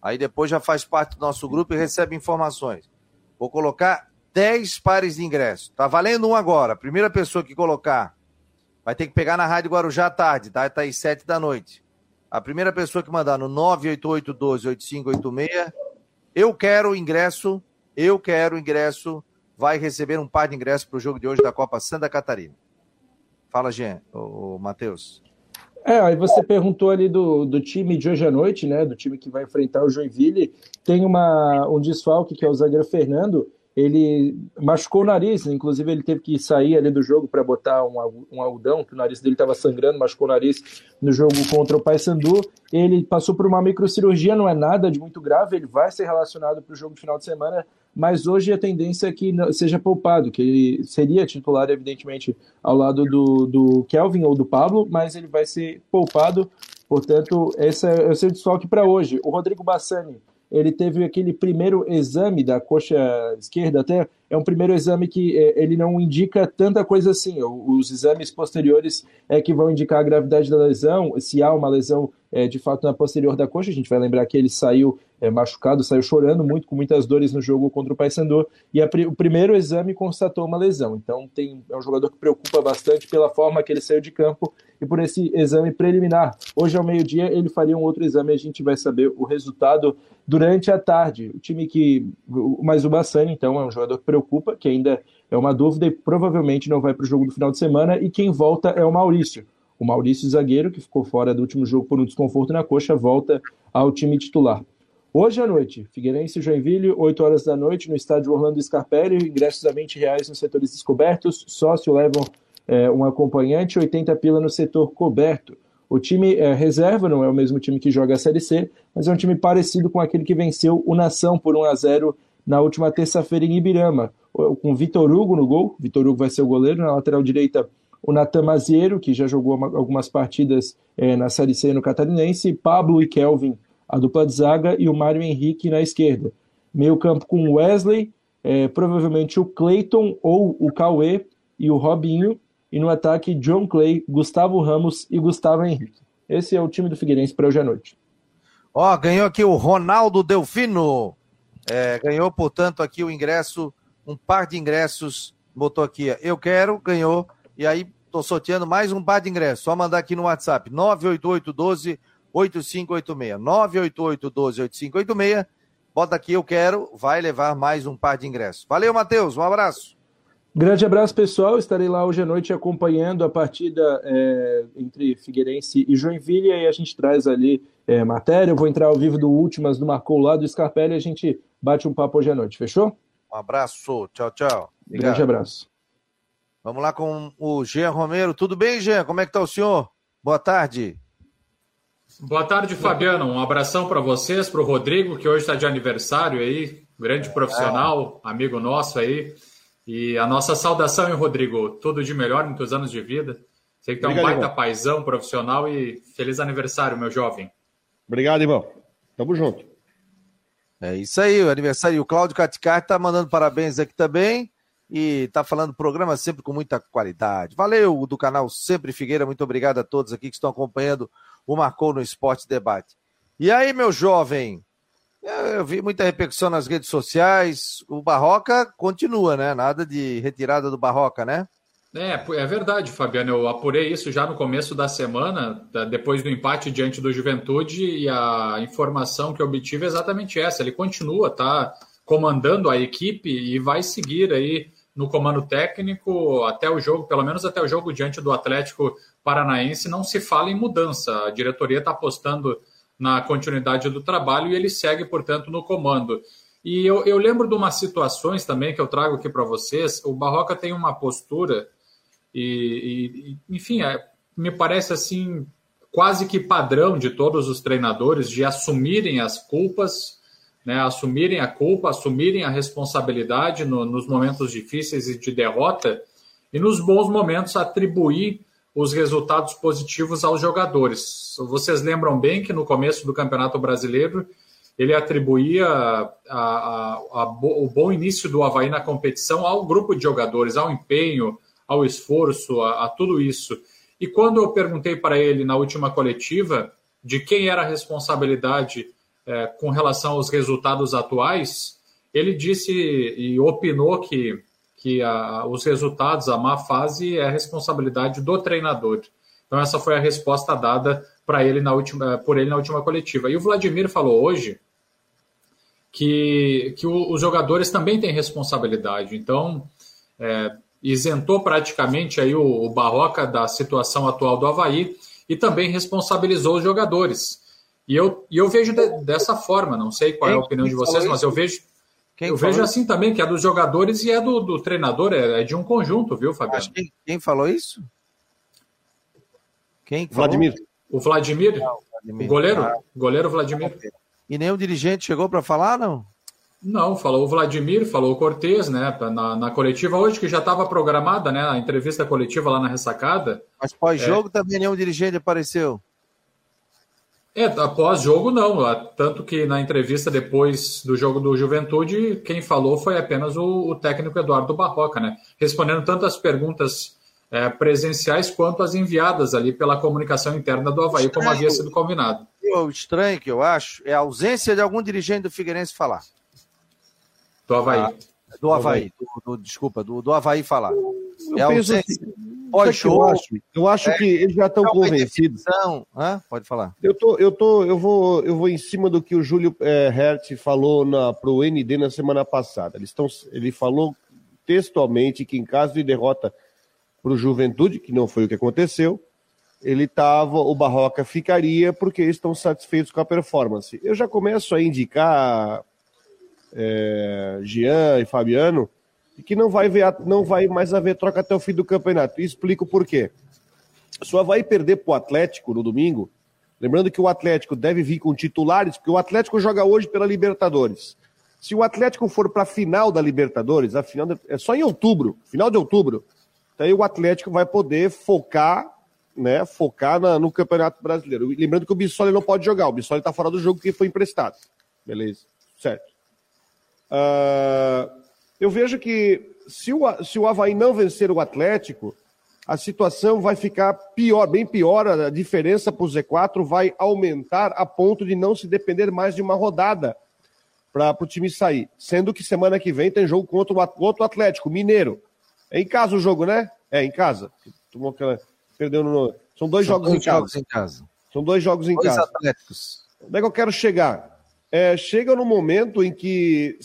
Aí depois já faz parte do nosso grupo e recebe informações. Vou colocar 10 pares de ingresso. Tá valendo um agora. A primeira pessoa que colocar vai ter que pegar na Rádio Guarujá à tarde, tá? Tá às 7 da noite. A primeira pessoa que mandar no 988-12-8586, eu quero ingresso, eu quero ingresso, vai receber um par de ingressos para o jogo de hoje da Copa Santa Catarina. Fala, Jean, o, o Matheus. É, aí você perguntou ali do, do time de hoje à noite, né? Do time que vai enfrentar o Joinville. Tem uma, um desfalque que é o zagueiro Fernando. Ele machucou o nariz, inclusive ele teve que sair ali do jogo para botar um, um algodão, que o nariz dele estava sangrando, machucou o nariz no jogo contra o Paysandu. Ele passou por uma microcirurgia, não é nada de muito grave, ele vai ser relacionado para o jogo de final de semana, mas hoje a tendência é que seja poupado, que ele seria titular, evidentemente, ao lado do, do Kelvin ou do Pablo, mas ele vai ser poupado, portanto, esse é, o seu desfalque para hoje. O Rodrigo Bassani, ele teve aquele primeiro exame da coxa esquerda, até é um primeiro exame que é, ele não indica tanta coisa assim. Os exames posteriores é que vão indicar a gravidade da lesão, se há uma lesão é, de fato na posterior da coxa. A gente vai lembrar que ele saiu é, machucado, saiu chorando muito, com muitas dores no jogo contra o Paysandu, e a, o primeiro exame constatou uma lesão. Então tem, é um jogador que preocupa bastante pela forma que ele saiu de campo e por esse exame preliminar. Hoje ao meio-dia ele faria um outro exame e a gente vai saber o resultado durante a tarde. O time que. Mas o Bassani, então, é um jogador que preocupa, que ainda é uma dúvida e provavelmente não vai para o jogo do final de semana. E quem volta é o Maurício. O Maurício Zagueiro, que ficou fora do último jogo por um desconforto na coxa, volta ao time titular. Hoje à noite, Figueirense e Joinville, 8 horas da noite, no estádio Orlando Scarpelli, ingressos a 20 reais nos setores descobertos, sócio levam é, um acompanhante, 80 pila no setor coberto. O time é, reserva não é o mesmo time que joga a Série C, mas é um time parecido com aquele que venceu o Nação por 1 a 0 na última terça-feira em Ibirama, com Vitor Hugo no gol. Vitor Hugo vai ser o goleiro, na lateral direita o Natan Maziero, que já jogou algumas partidas é, na Série C no Catarinense, Pablo e Kelvin, a dupla de zaga, e o Mário Henrique na esquerda. Meio campo com Wesley, é, provavelmente o Clayton ou o Cauê e o Robinho, e no ataque John Clay, Gustavo Ramos e Gustavo Henrique. Esse é o time do Figueirense para hoje à noite. Ó, ganhou aqui o Ronaldo Delfino. É, ganhou, portanto, aqui o ingresso, um par de ingressos. Botou aqui, eu quero, ganhou. E aí, tô sorteando mais um par de ingressos. Só mandar aqui no WhatsApp, 988 12 8586. 988 12 8586. Bota aqui, eu quero, vai levar mais um par de ingressos. Valeu, Matheus, um abraço. Grande abraço, pessoal. Estarei lá hoje à noite acompanhando a partida é, entre Figueirense e Joinville. E aí a gente traz ali é, matéria. Eu vou entrar ao vivo do Últimas do Marcou lá do Scarpelli e a gente bate um papo hoje à noite. Fechou? Um abraço. Tchau, tchau. Obrigado. Grande abraço. Vamos lá com o Jean Romero. Tudo bem, Jean? Como é que tá o senhor? Boa tarde. Boa tarde, Fabiano. Um abração para vocês, para o Rodrigo, que hoje está de aniversário aí, grande profissional, é. amigo nosso aí. E a nossa saudação, hein, Rodrigo? Tudo de melhor, muitos anos de vida. Sei que é um baita paizão profissional e feliz aniversário, meu jovem. Obrigado, irmão. Tamo junto. É isso aí, o aniversário. O Cláudio Caticarte tá mandando parabéns aqui também e tá falando programa sempre com muita qualidade. Valeu, do canal Sempre Figueira. Muito obrigado a todos aqui que estão acompanhando o Marcou no Esporte Debate. E aí, meu jovem, eu vi muita repercussão nas redes sociais. O Barroca continua, né? Nada de retirada do Barroca, né? É, é verdade, Fabiano. Eu apurei isso já no começo da semana, depois do empate diante do Juventude, e a informação que obtive é exatamente essa. Ele continua, tá comandando a equipe e vai seguir aí no comando técnico até o jogo, pelo menos até o jogo diante do Atlético Paranaense. Não se fala em mudança. A diretoria está apostando na continuidade do trabalho e ele segue, portanto, no comando. E eu, eu lembro de umas situações também que eu trago aqui para vocês. O Barroca tem uma postura, e, e enfim, é, me parece assim, quase que padrão de todos os treinadores de assumirem as culpas, né, assumirem a culpa, assumirem a responsabilidade no, nos momentos difíceis e de derrota, e nos bons momentos atribuir os resultados positivos aos jogadores. Vocês lembram bem que no começo do Campeonato Brasileiro ele atribuía a, a, a, o bom início do Havaí na competição ao grupo de jogadores, ao empenho, ao esforço, a, tudo isso. E quando eu perguntei para ele na última coletiva de quem era a responsabilidade é, com relação aos resultados atuais, ele disse e opinou que que a, os resultados, a má fase, é a responsabilidade do treinador. Então, essa foi a resposta dada para ele na última, por ele na última coletiva. E o Vladimir falou hoje que, que o, os jogadores também têm responsabilidade. Então, é, isentou praticamente aí o, o Barroca da situação atual do Havaí e também responsabilizou os jogadores. E eu, e eu vejo de, dessa forma, não sei qual é a opinião de vocês, mas eu vejo. Quem eu vejo assim também, que é dos jogadores e é do, do treinador, é, é, de um conjunto, viu, Fabiano? Quem, quem, falou isso? Quem? Vladimir. O Vladimir? Não, o, Vladimir. o goleiro? Ah, goleiro Vladimir. E nenhum dirigente chegou para falar, não? Não, falou o Vladimir, falou o Cortez, né? Na, na coletiva hoje, que já estava programada, né? A entrevista coletiva lá na ressacada. Mas pós-jogo é... também nenhum dirigente apareceu. É, após jogo não. Tanto que na entrevista depois do jogo do Juventude, quem falou foi apenas o, o técnico Eduardo Barroca, né? Respondendo tanto as perguntas é, presenciais quanto as enviadas ali pela comunicação interna do Havaí, como havia sido combinado. O estranho que eu acho é a ausência de algum dirigente do Figueirense falar. Do Havaí. Ah, do Havaí, do, do, desculpa, do, do Havaí falar. Eu é penso assim, eu acho, eu acho é, que eles já estão convencidos. Hã? Pode falar. Eu, tô, eu, tô, eu, vou, eu vou em cima do que o Júlio é, Hertz falou para o ND na semana passada. Eles estão, ele falou textualmente que em caso de derrota para o Juventude, que não foi o que aconteceu, ele tava, o Barroca ficaria porque eles estão satisfeitos com a performance. Eu já começo a indicar é, Jean e Fabiano, que não vai, ver, não vai mais haver troca até o fim do campeonato. E explico por quê. Só vai perder para o Atlético no domingo. Lembrando que o Atlético deve vir com titulares, porque o Atlético joga hoje pela Libertadores. Se o Atlético for para a final da Libertadores, a final é só em outubro, final de outubro. Então aí o Atlético vai poder focar, né, focar na, no Campeonato Brasileiro. Lembrando que o Bissoli não pode jogar, o Bissoli está fora do jogo porque foi emprestado. Beleza, certo. Uh, eu vejo que se o, se o Havaí não vencer o Atlético, a situação vai ficar pior, bem pior. A diferença para o Z4 vai aumentar a ponto de não se depender mais de uma rodada para o time sair. Sendo que semana que vem tem jogo contra o outro Atlético, Mineiro. É em casa o jogo, né? É, em casa. Perdeu no... São dois, São jogos, dois em jogos, em casa. São dois jogos em dois casa. Atléticos. Onde é que eu quero chegar? É, chega no momento em que,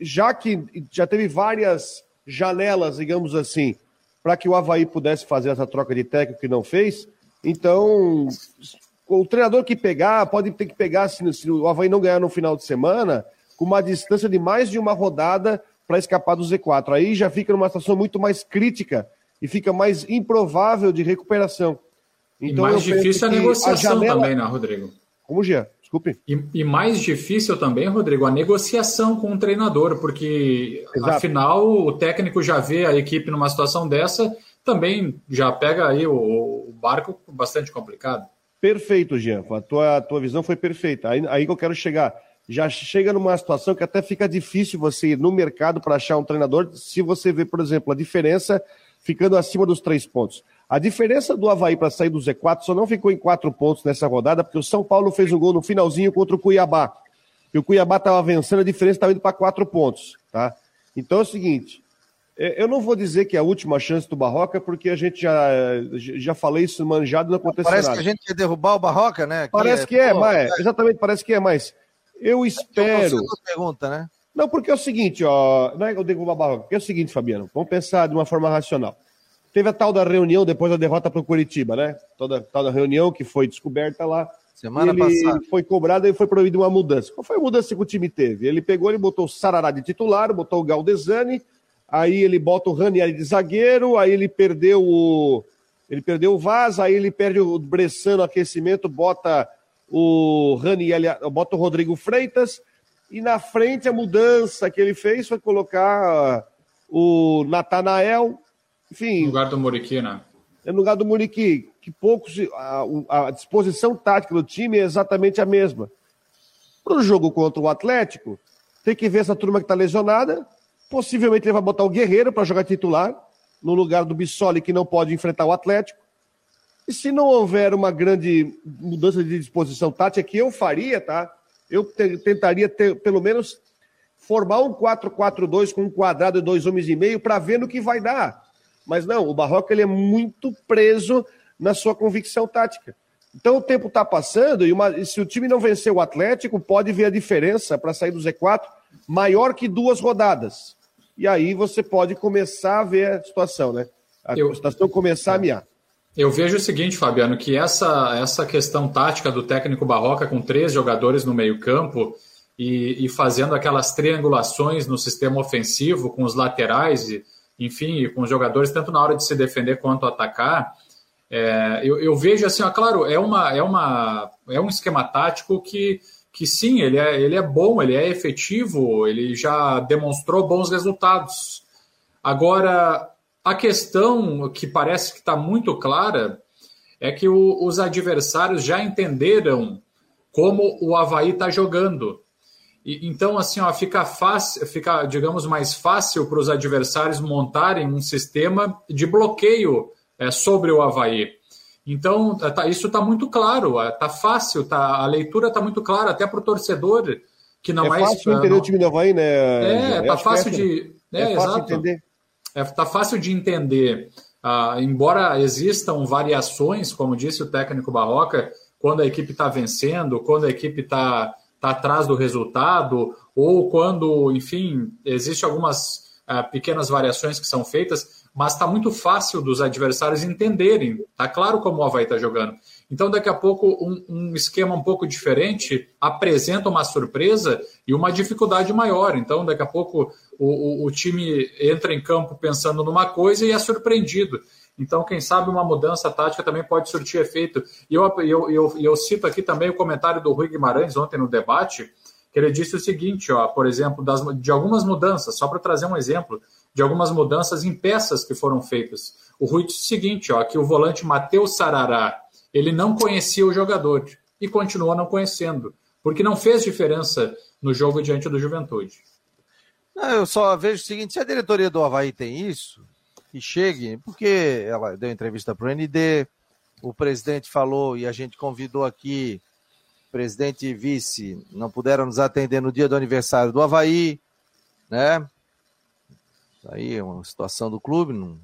já que já teve várias janelas, digamos assim, para que o Havaí pudesse fazer essa troca de técnico que não fez, então o treinador que pegar pode ter que pegar, se, se o Havaí não ganhar no final de semana, com uma distância de mais de uma rodada para escapar do Z4. Aí já fica numa situação muito mais crítica e fica mais improvável de recuperação. Então, e mais difícil a negociação a janela... também, né, Rodrigo? Como, Gia? Desculpe. E, e, mais difícil também, Rodrigo, a negociação com o treinador, porque Exato. afinal o técnico já vê a equipe numa situação dessa, também já pega aí o, o barco bastante complicado. Perfeito, Jean. A tua, a tua visão foi perfeita. Aí, aí que eu quero chegar. Já chega numa situação que até fica difícil você ir no mercado para achar um treinador, se você vê, por exemplo, a diferença ficando acima dos três pontos. A diferença do Havaí para sair do Z4 só não ficou em quatro pontos nessa rodada, porque o São Paulo fez um gol no finalzinho contra o Cuiabá. E o Cuiabá estava vencendo, a diferença estava indo para quatro pontos. Tá? Então é o seguinte: é, eu não vou dizer que é a última chance do Barroca, porque a gente já, já falei isso manjado não aconteceu parece nada. Que a gente ia derrubar o Barroca, né? Parece que é, que é mas, exatamente, parece que é, mas eu espero. pergunta, né? Não, porque é o seguinte, ó, não é eu derrubar o Barroca, porque é o seguinte, Fabiano, vamos pensar de uma forma racional. Teve a tal da reunião depois da derrota para o Curitiba, né? Toda tal da reunião que foi descoberta lá. Semana ele passada. Foi cobrado e foi proibido uma mudança. Qual foi a mudança que o time teve? Ele pegou, ele botou o Sarará de titular, botou o Galdesani, aí ele bota o Ranieri de zagueiro, aí ele perdeu o. Ele perdeu o Vaz, aí ele perde o Bressano aquecimento, bota o Ranieri, bota o Rodrigo Freitas, e na frente a mudança que ele fez foi colocar o Natanael, enfim. No lugar do Muriqui, né? É no lugar do Muriqui, que poucos. A, a disposição tática do time é exatamente a mesma. Para o jogo contra o Atlético, tem que ver essa turma que está lesionada. Possivelmente ele vai botar o Guerreiro para jogar titular, no lugar do Bissoli, que não pode enfrentar o Atlético. E se não houver uma grande mudança de disposição tática, que eu faria, tá? Eu tentaria ter, pelo menos formar um 4-4-2 com um quadrado e dois homens e meio para ver no que vai dar. Mas não, o Barroca ele é muito preso na sua convicção tática. Então o tempo está passando e, uma, se o time não vencer o Atlético, pode ver a diferença para sair do Z4 maior que duas rodadas. E aí você pode começar a ver a situação, né? A eu, situação começar a miar. Eu vejo o seguinte, Fabiano, que essa, essa questão tática do técnico Barroca com três jogadores no meio-campo e, e, fazendo aquelas triangulações no sistema ofensivo com os laterais, e, enfim, com os jogadores, tanto na hora de se defender quanto atacar, é, eu, eu, vejo assim, ó, claro, é, uma, é, uma, é um esquema tático que, que sim, ele é, ele é bom, ele é efetivo, ele já demonstrou bons resultados. Agora, a questão que parece que está muito clara é que o, os adversários já entenderam como o Havaí está jogando. E, então, assim, ó, fica fácil, fica, digamos, mais fácil para os adversários montarem um sistema de bloqueio é, sobre o Havaí. Então, é, tá, isso está muito claro, está é, fácil, tá, a leitura está muito clara, até para o torcedor que não é. É fácil entender não... o time do Havaí, né? É, está fácil de. É, é fácil exato. entender. Está é, fácil de entender. Ah, embora existam variações, como disse o técnico Barroca, quando a equipe está vencendo, quando a equipe está tá atrás do resultado, ou quando, enfim, existem algumas ah, pequenas variações que são feitas, mas está muito fácil dos adversários entenderem. Está claro como o Havaí está jogando. Então, daqui a pouco, um, um, esquema um pouco diferente apresenta uma surpresa e uma dificuldade maior. Então, daqui a pouco, o, o, o time entra em campo pensando numa coisa e é surpreendido. Então, quem sabe uma mudança tática também pode surtir efeito. E eu, eu, eu, eu cito aqui também o comentário do Rui Guimarães ontem no debate, que ele disse o seguinte, ó, por exemplo, das, de algumas mudanças, só para trazer um exemplo, de algumas mudanças em peças que foram feitas. O Rui disse o seguinte, ó, que o volante Matheus Sarará, ele não conhecia o jogador e continua não conhecendo, porque não fez diferença no jogo diante do Juventude. Não, eu só vejo o seguinte: se a diretoria do Havaí tem isso, que chegue, porque ela deu entrevista para o ND, o presidente falou e a gente convidou aqui, presidente e vice não puderam nos atender no dia do aniversário do Havaí, né? Aí é uma situação do clube, não,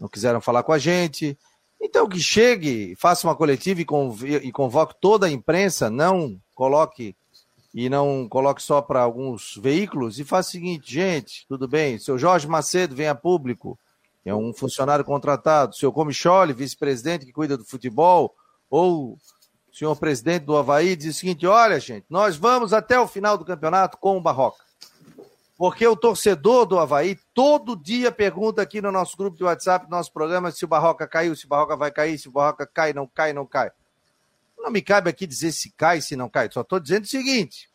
não quiseram falar com a gente. Então que chegue, faça uma coletiva e, convoque toda a imprensa, não coloque e não coloque só para alguns veículos e faça o seguinte, gente, tudo bem, seu Jorge Macedo vem a público, é um funcionário contratado, seu Comicholi, vice-presidente que cuida do futebol, ou o senhor presidente do Havaí diz o seguinte, olha gente, nós vamos até o final do campeonato com o Barroca. Porque o torcedor do Havaí todo dia pergunta aqui no nosso grupo de WhatsApp, no nosso programa, se o Barroca caiu, se o Barroca vai cair, se o Barroca cai, não cai, não cai. Não me cabe aqui dizer se cai, se não cai. Só estou dizendo o seguinte: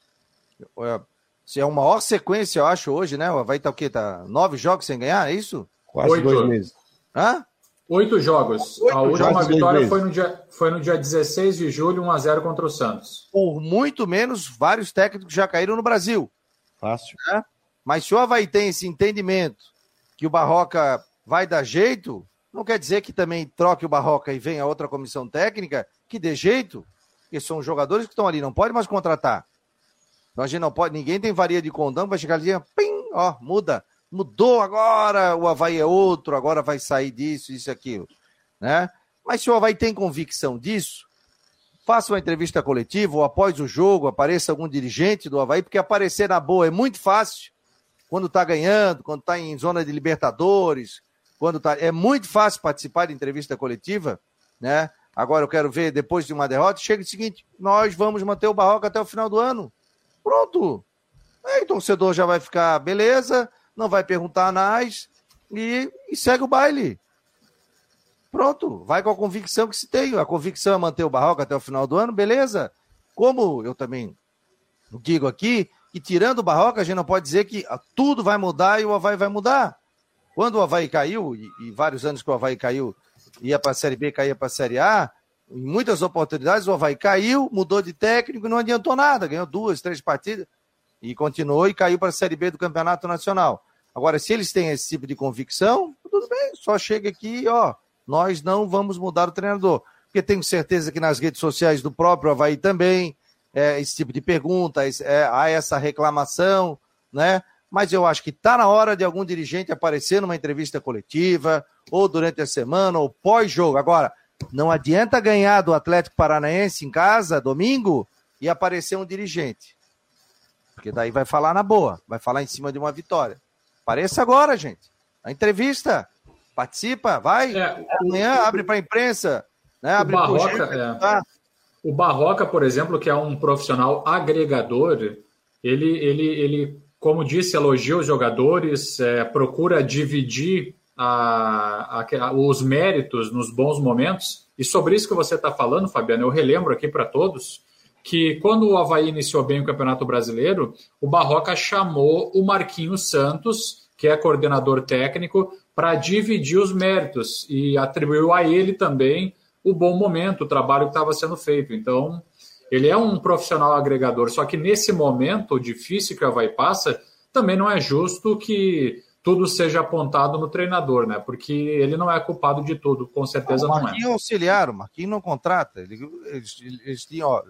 se é uma maior sequência, eu acho, hoje, né? O Havaí tá o quê? Tá nove jogos sem ganhar, é isso? Quase Oito. dois meses. Hã? Oito jogos. Oito a última jogos, vitória foi no, dia, foi no dia 16 de julho, 1x0 contra o Santos. Por muito menos, vários técnicos já caíram no Brasil. Fácil. Né? Mas se o Havaí tem esse entendimento que o Barroca vai dar jeito, não quer dizer que também troque o Barroca e venha outra comissão técnica que dê jeito, porque são jogadores que estão ali, não pode mais contratar. Então a gente não pode, ninguém tem varia de condão, vai chegar ali, pim, ó, muda. Mudou agora, o Havaí é outro, agora vai sair disso, isso e aquilo. Né? Mas se o Havaí tem convicção disso, faça uma entrevista coletiva ou após o jogo, apareça algum dirigente do Havaí, porque aparecer na boa é muito fácil quando está ganhando, quando está em zona de Libertadores, quando tá. É muito fácil participar de entrevista coletiva, né? Agora eu quero ver, depois de uma derrota, chega o seguinte: nós vamos manter o Barroca até o final do ano. Pronto. Aí o torcedor já vai ficar, beleza, não vai perguntar mais e, e segue o baile. Pronto, vai com a convicção que se tem. A convicção é manter o Barroca até o final do ano, beleza. Como eu também digo aqui, que tirando o Barroca, a gente não pode dizer que tudo vai mudar e o Havaí vai mudar. Quando o Havaí caiu, e, e vários anos que o Havaí caiu, ia para a Série B, caía para a Série A, em muitas oportunidades o Havaí caiu, mudou de técnico e não adiantou nada, ganhou duas, três partidas e continuou e caiu para a Série B do Campeonato Nacional. Agora, se eles têm esse tipo de convicção, tudo bem, só chega aqui, ó, nós não vamos mudar o treinador. Porque tenho certeza que nas redes sociais do próprio Havaí também, é, esse tipo de pergunta, é, há essa reclamação, né? Mas eu acho que está na hora de algum dirigente aparecer numa entrevista coletiva, ou durante a semana, ou pós-jogo. Agora, não adianta ganhar do Atlético Paranaense em casa, domingo, e aparecer um dirigente. Porque daí vai falar na boa, vai falar em cima de uma vitória. Apareça agora, gente. A entrevista. Participa, vai. É, Amanhã abre para a imprensa. Né? Abre o Barroca, é. Tá? o Barroca, por exemplo, que é um profissional agregador, ele, ele, ele como disse, elogia os jogadores, é, procura dividir a, a, os méritos nos bons momentos. E sobre isso que você está falando, Fabiano, eu relembro aqui para todos que quando o Havaí iniciou bem o Campeonato Brasileiro, o Barroca chamou o Marquinhos Santos, que é coordenador técnico, para dividir os méritos e atribuiu a ele também o bom momento, o trabalho que estava sendo feito. Então, ele é um profissional agregador, só que nesse momento difícil que o Havaí passa, também não é justo que tudo seja apontado no treinador, né? Porque ele não é culpado de tudo, com certeza não, não é. O Marquinhos é auxiliar, o Marquinhos não contrata. Eles, eles, eles tinham, ó,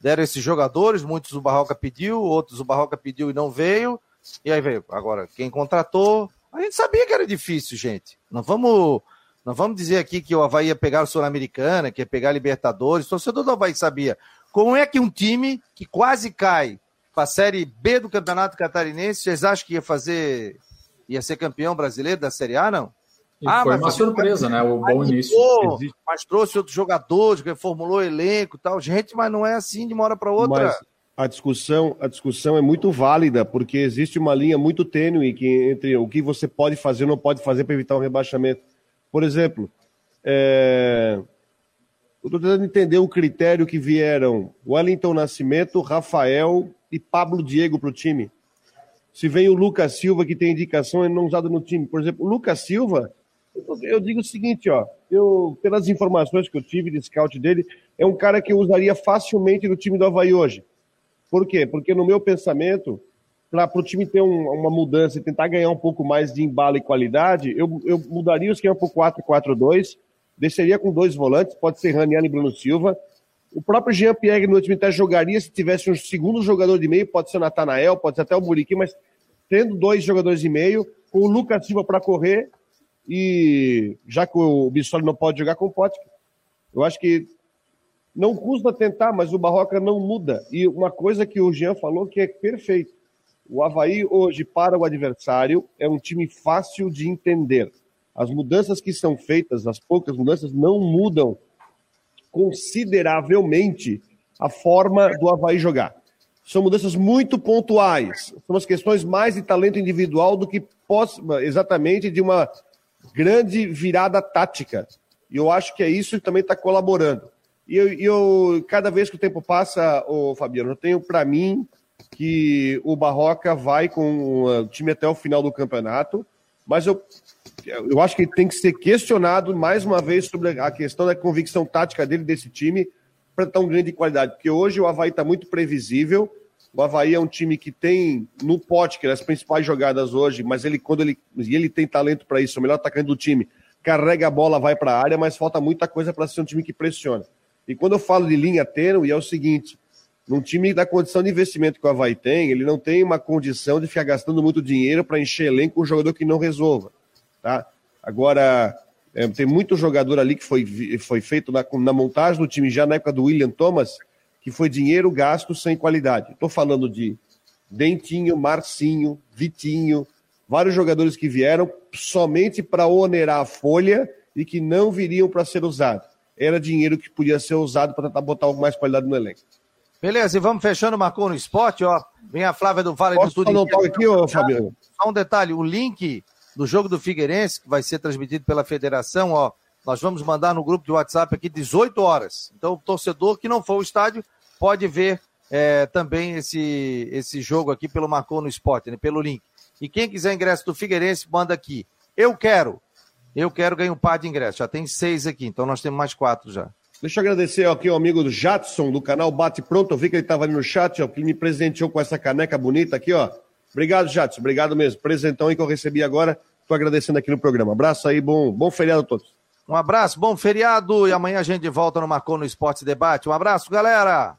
deram esses jogadores, muitos o Barroca pediu, outros o Barroca pediu e não veio. E aí veio. Agora, quem contratou, a gente sabia que era difícil, gente. Não vamos, não vamos dizer aqui que o Havaí ia pegar o Sul-Americana, que ia pegar a Libertadores. O torcedor do Havaí sabia. Como é que um time que quase cai para a Série B do Campeonato Catarinense, vocês acham que ia fazer, ia ser campeão brasileiro da Série A, não? E ah, foi uma surpresa, né? O bom início. Mas trouxe outros jogadores, reformulou o elenco e tal. Gente, mas não é assim de uma hora para outra. Mas a discussão, a discussão é muito válida, porque existe uma linha muito tênue que, entre o que você pode fazer ou não pode fazer para evitar um rebaixamento. Por exemplo, é... eu estou tentando entender o critério que vieram Wellington Nascimento, Rafael e Pablo Diego para o time. Se vem o Lucas Silva, que tem indicação, é não usado no time. Por exemplo, o Lucas Silva eu digo o seguinte, ó, eu, pelas informações que eu tive de scout dele, é um cara que eu usaria facilmente no time do Havaí hoje. Por quê? Porque no meu pensamento, para o time ter um, uma mudança e tentar ganhar um pouco mais de embalo e qualidade, eu, eu mudaria o esquema para o 4-4-2, desceria com dois volantes, pode ser Raniel e Bruno Silva. O próprio Jean Pierre no time até jogaria se tivesse um segundo jogador de meio, pode ser o Natanael, pode ser até o Muriqui, mas tendo dois jogadores de meio, com o Lucas Silva para correr e já que o Bissoli não pode jogar com o eu acho que não custa tentar, mas o Barroca não muda. E uma coisa que o Jean falou que é perfeito. O Havaí hoje, para o adversário, é um time fácil de entender. As mudanças que são feitas, as poucas mudanças, não mudam consideravelmente a forma do Havaí jogar. São mudanças muito pontuais. São as questões mais de talento individual do que exatamente de uma grande virada tática. E eu acho que é isso que também está colaborando. E eu, eu, cada vez que o tempo passa, ô, Fabiano, eu tenho para mim que o Barroca vai com o time até o final do campeonato, mas eu, eu acho que ele tem que ser questionado mais uma vez sobre a questão da convicção tática dele, desse time, para tão grande qualidade. Porque hoje o Havaí está muito previsível, o Havaí é um time que tem no pote, que é as principais jogadas hoje, mas ele, quando ele, e ele tem talento para isso, o melhor atacante do time, carrega a bola, vai para a área, mas falta muita coisa para ser um time que pressiona. E quando eu falo de linha tênue, é o seguinte: num time da condição de investimento que o Havaí tem, ele não tem uma condição de ficar gastando muito dinheiro para encher elenco com um jogador que não resolva. Tá? Agora, é, tem muito jogador ali que foi, foi feito na, na montagem do time já na época do William Thomas, que foi dinheiro gasto sem qualidade. Estou falando de Dentinho, Marcinho, Vitinho, vários jogadores que vieram somente para onerar a folha e que não viriam para ser usado. Era dinheiro que podia ser usado para tentar botar mais qualidade no elenco. Beleza, e vamos fechando, marcou no esporte, ó. Vem a Flávia do Vale Posso do Tudo. Não aqui, ô, Fabiano. Só um detalhe, o link do jogo do Figueirense, que vai ser transmitido pela federação, ó, nós vamos mandar no grupo de WhatsApp aqui 18 horas. Então, o torcedor que não for ao estádio pode ver é, também esse, esse jogo aqui pelo Marcou no Esporte, né, pelo link. E quem quiser ingresso do Figueirense, manda aqui. Eu quero. Eu quero ganhar um par de ingressos. Já tem seis aqui, então nós temos mais quatro já. Deixa eu agradecer aqui ao amigo do Jadson, do canal Bate Pronto. Eu vi que ele estava ali no chat, ó, que me presenteou com essa caneca bonita aqui, ó. Obrigado, Jadson. Obrigado mesmo. Presentão aí que eu recebi agora. Estou agradecendo aqui no programa. Abraço aí, bom, bom feriado a todos. Um abraço, bom feriado e amanhã a gente volta no Marcou no Esporte Debate. Um abraço, galera!